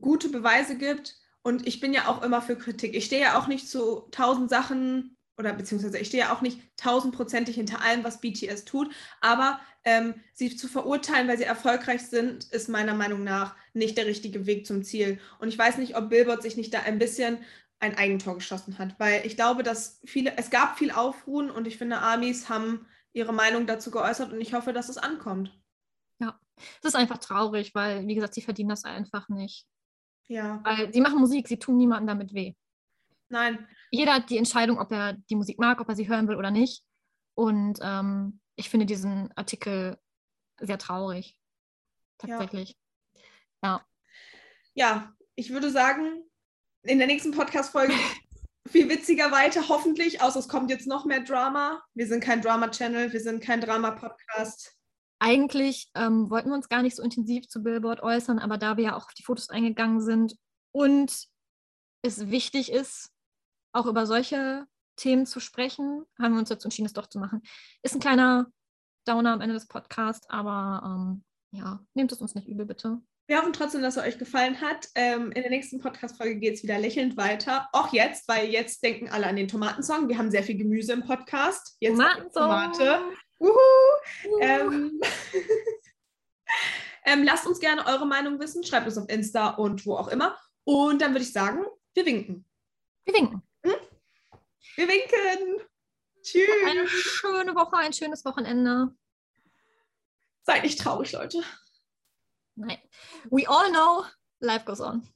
gute Beweise gibt. Und ich bin ja auch immer für Kritik. Ich stehe ja auch nicht zu tausend Sachen oder beziehungsweise ich stehe ja auch nicht tausendprozentig hinter allem, was BTS tut. Aber ähm, sie zu verurteilen, weil sie erfolgreich sind, ist meiner Meinung nach nicht der richtige Weg zum Ziel. Und ich weiß nicht, ob Billboard sich nicht da ein bisschen ein Eigentor geschossen hat, weil ich glaube, dass viele, es gab viel Aufruhen und ich finde, Amis haben ihre Meinung dazu geäußert und ich hoffe, dass es ankommt. Es ist einfach traurig, weil, wie gesagt, sie verdienen das einfach nicht. Ja, Weil sie machen Musik, sie tun niemandem damit weh. nein, Jeder hat die Entscheidung, ob er die Musik mag, ob er sie hören will oder nicht. Und ähm, ich finde diesen Artikel sehr traurig. Ja. Tatsächlich. ja, ich würde sagen, in der nächsten Podcast-Folge viel witziger weiter, hoffentlich, außer es kommt jetzt noch mehr Drama. Wir sind kein Drama-Channel, wir sind kein Drama-Podcast. Eigentlich ähm, wollten wir uns gar nicht so intensiv zu Billboard äußern, aber da wir ja auch auf die Fotos eingegangen sind und es wichtig ist, auch über solche Themen zu sprechen, haben wir uns dazu entschieden, es doch zu machen. Ist ein kleiner Downer am Ende des Podcasts, aber ähm, ja, nehmt es uns nicht übel, bitte. Wir hoffen trotzdem, dass es euch gefallen hat. Ähm, in der nächsten Podcast-Folge geht es wieder lächelnd weiter. Auch jetzt, weil jetzt denken alle an den Tomatensong. Wir haben sehr viel Gemüse im Podcast. Jetzt Tomatensong. Tomate. Uhu. Uh. Ähm, ähm, lasst uns gerne eure Meinung wissen. Schreibt uns auf Insta und wo auch immer. Und dann würde ich sagen, wir winken. Wir winken. Wir winken. Eine Tschüss. schöne Woche, ein schönes Wochenende. Seid nicht traurig, Leute. Nein. We all know life goes on.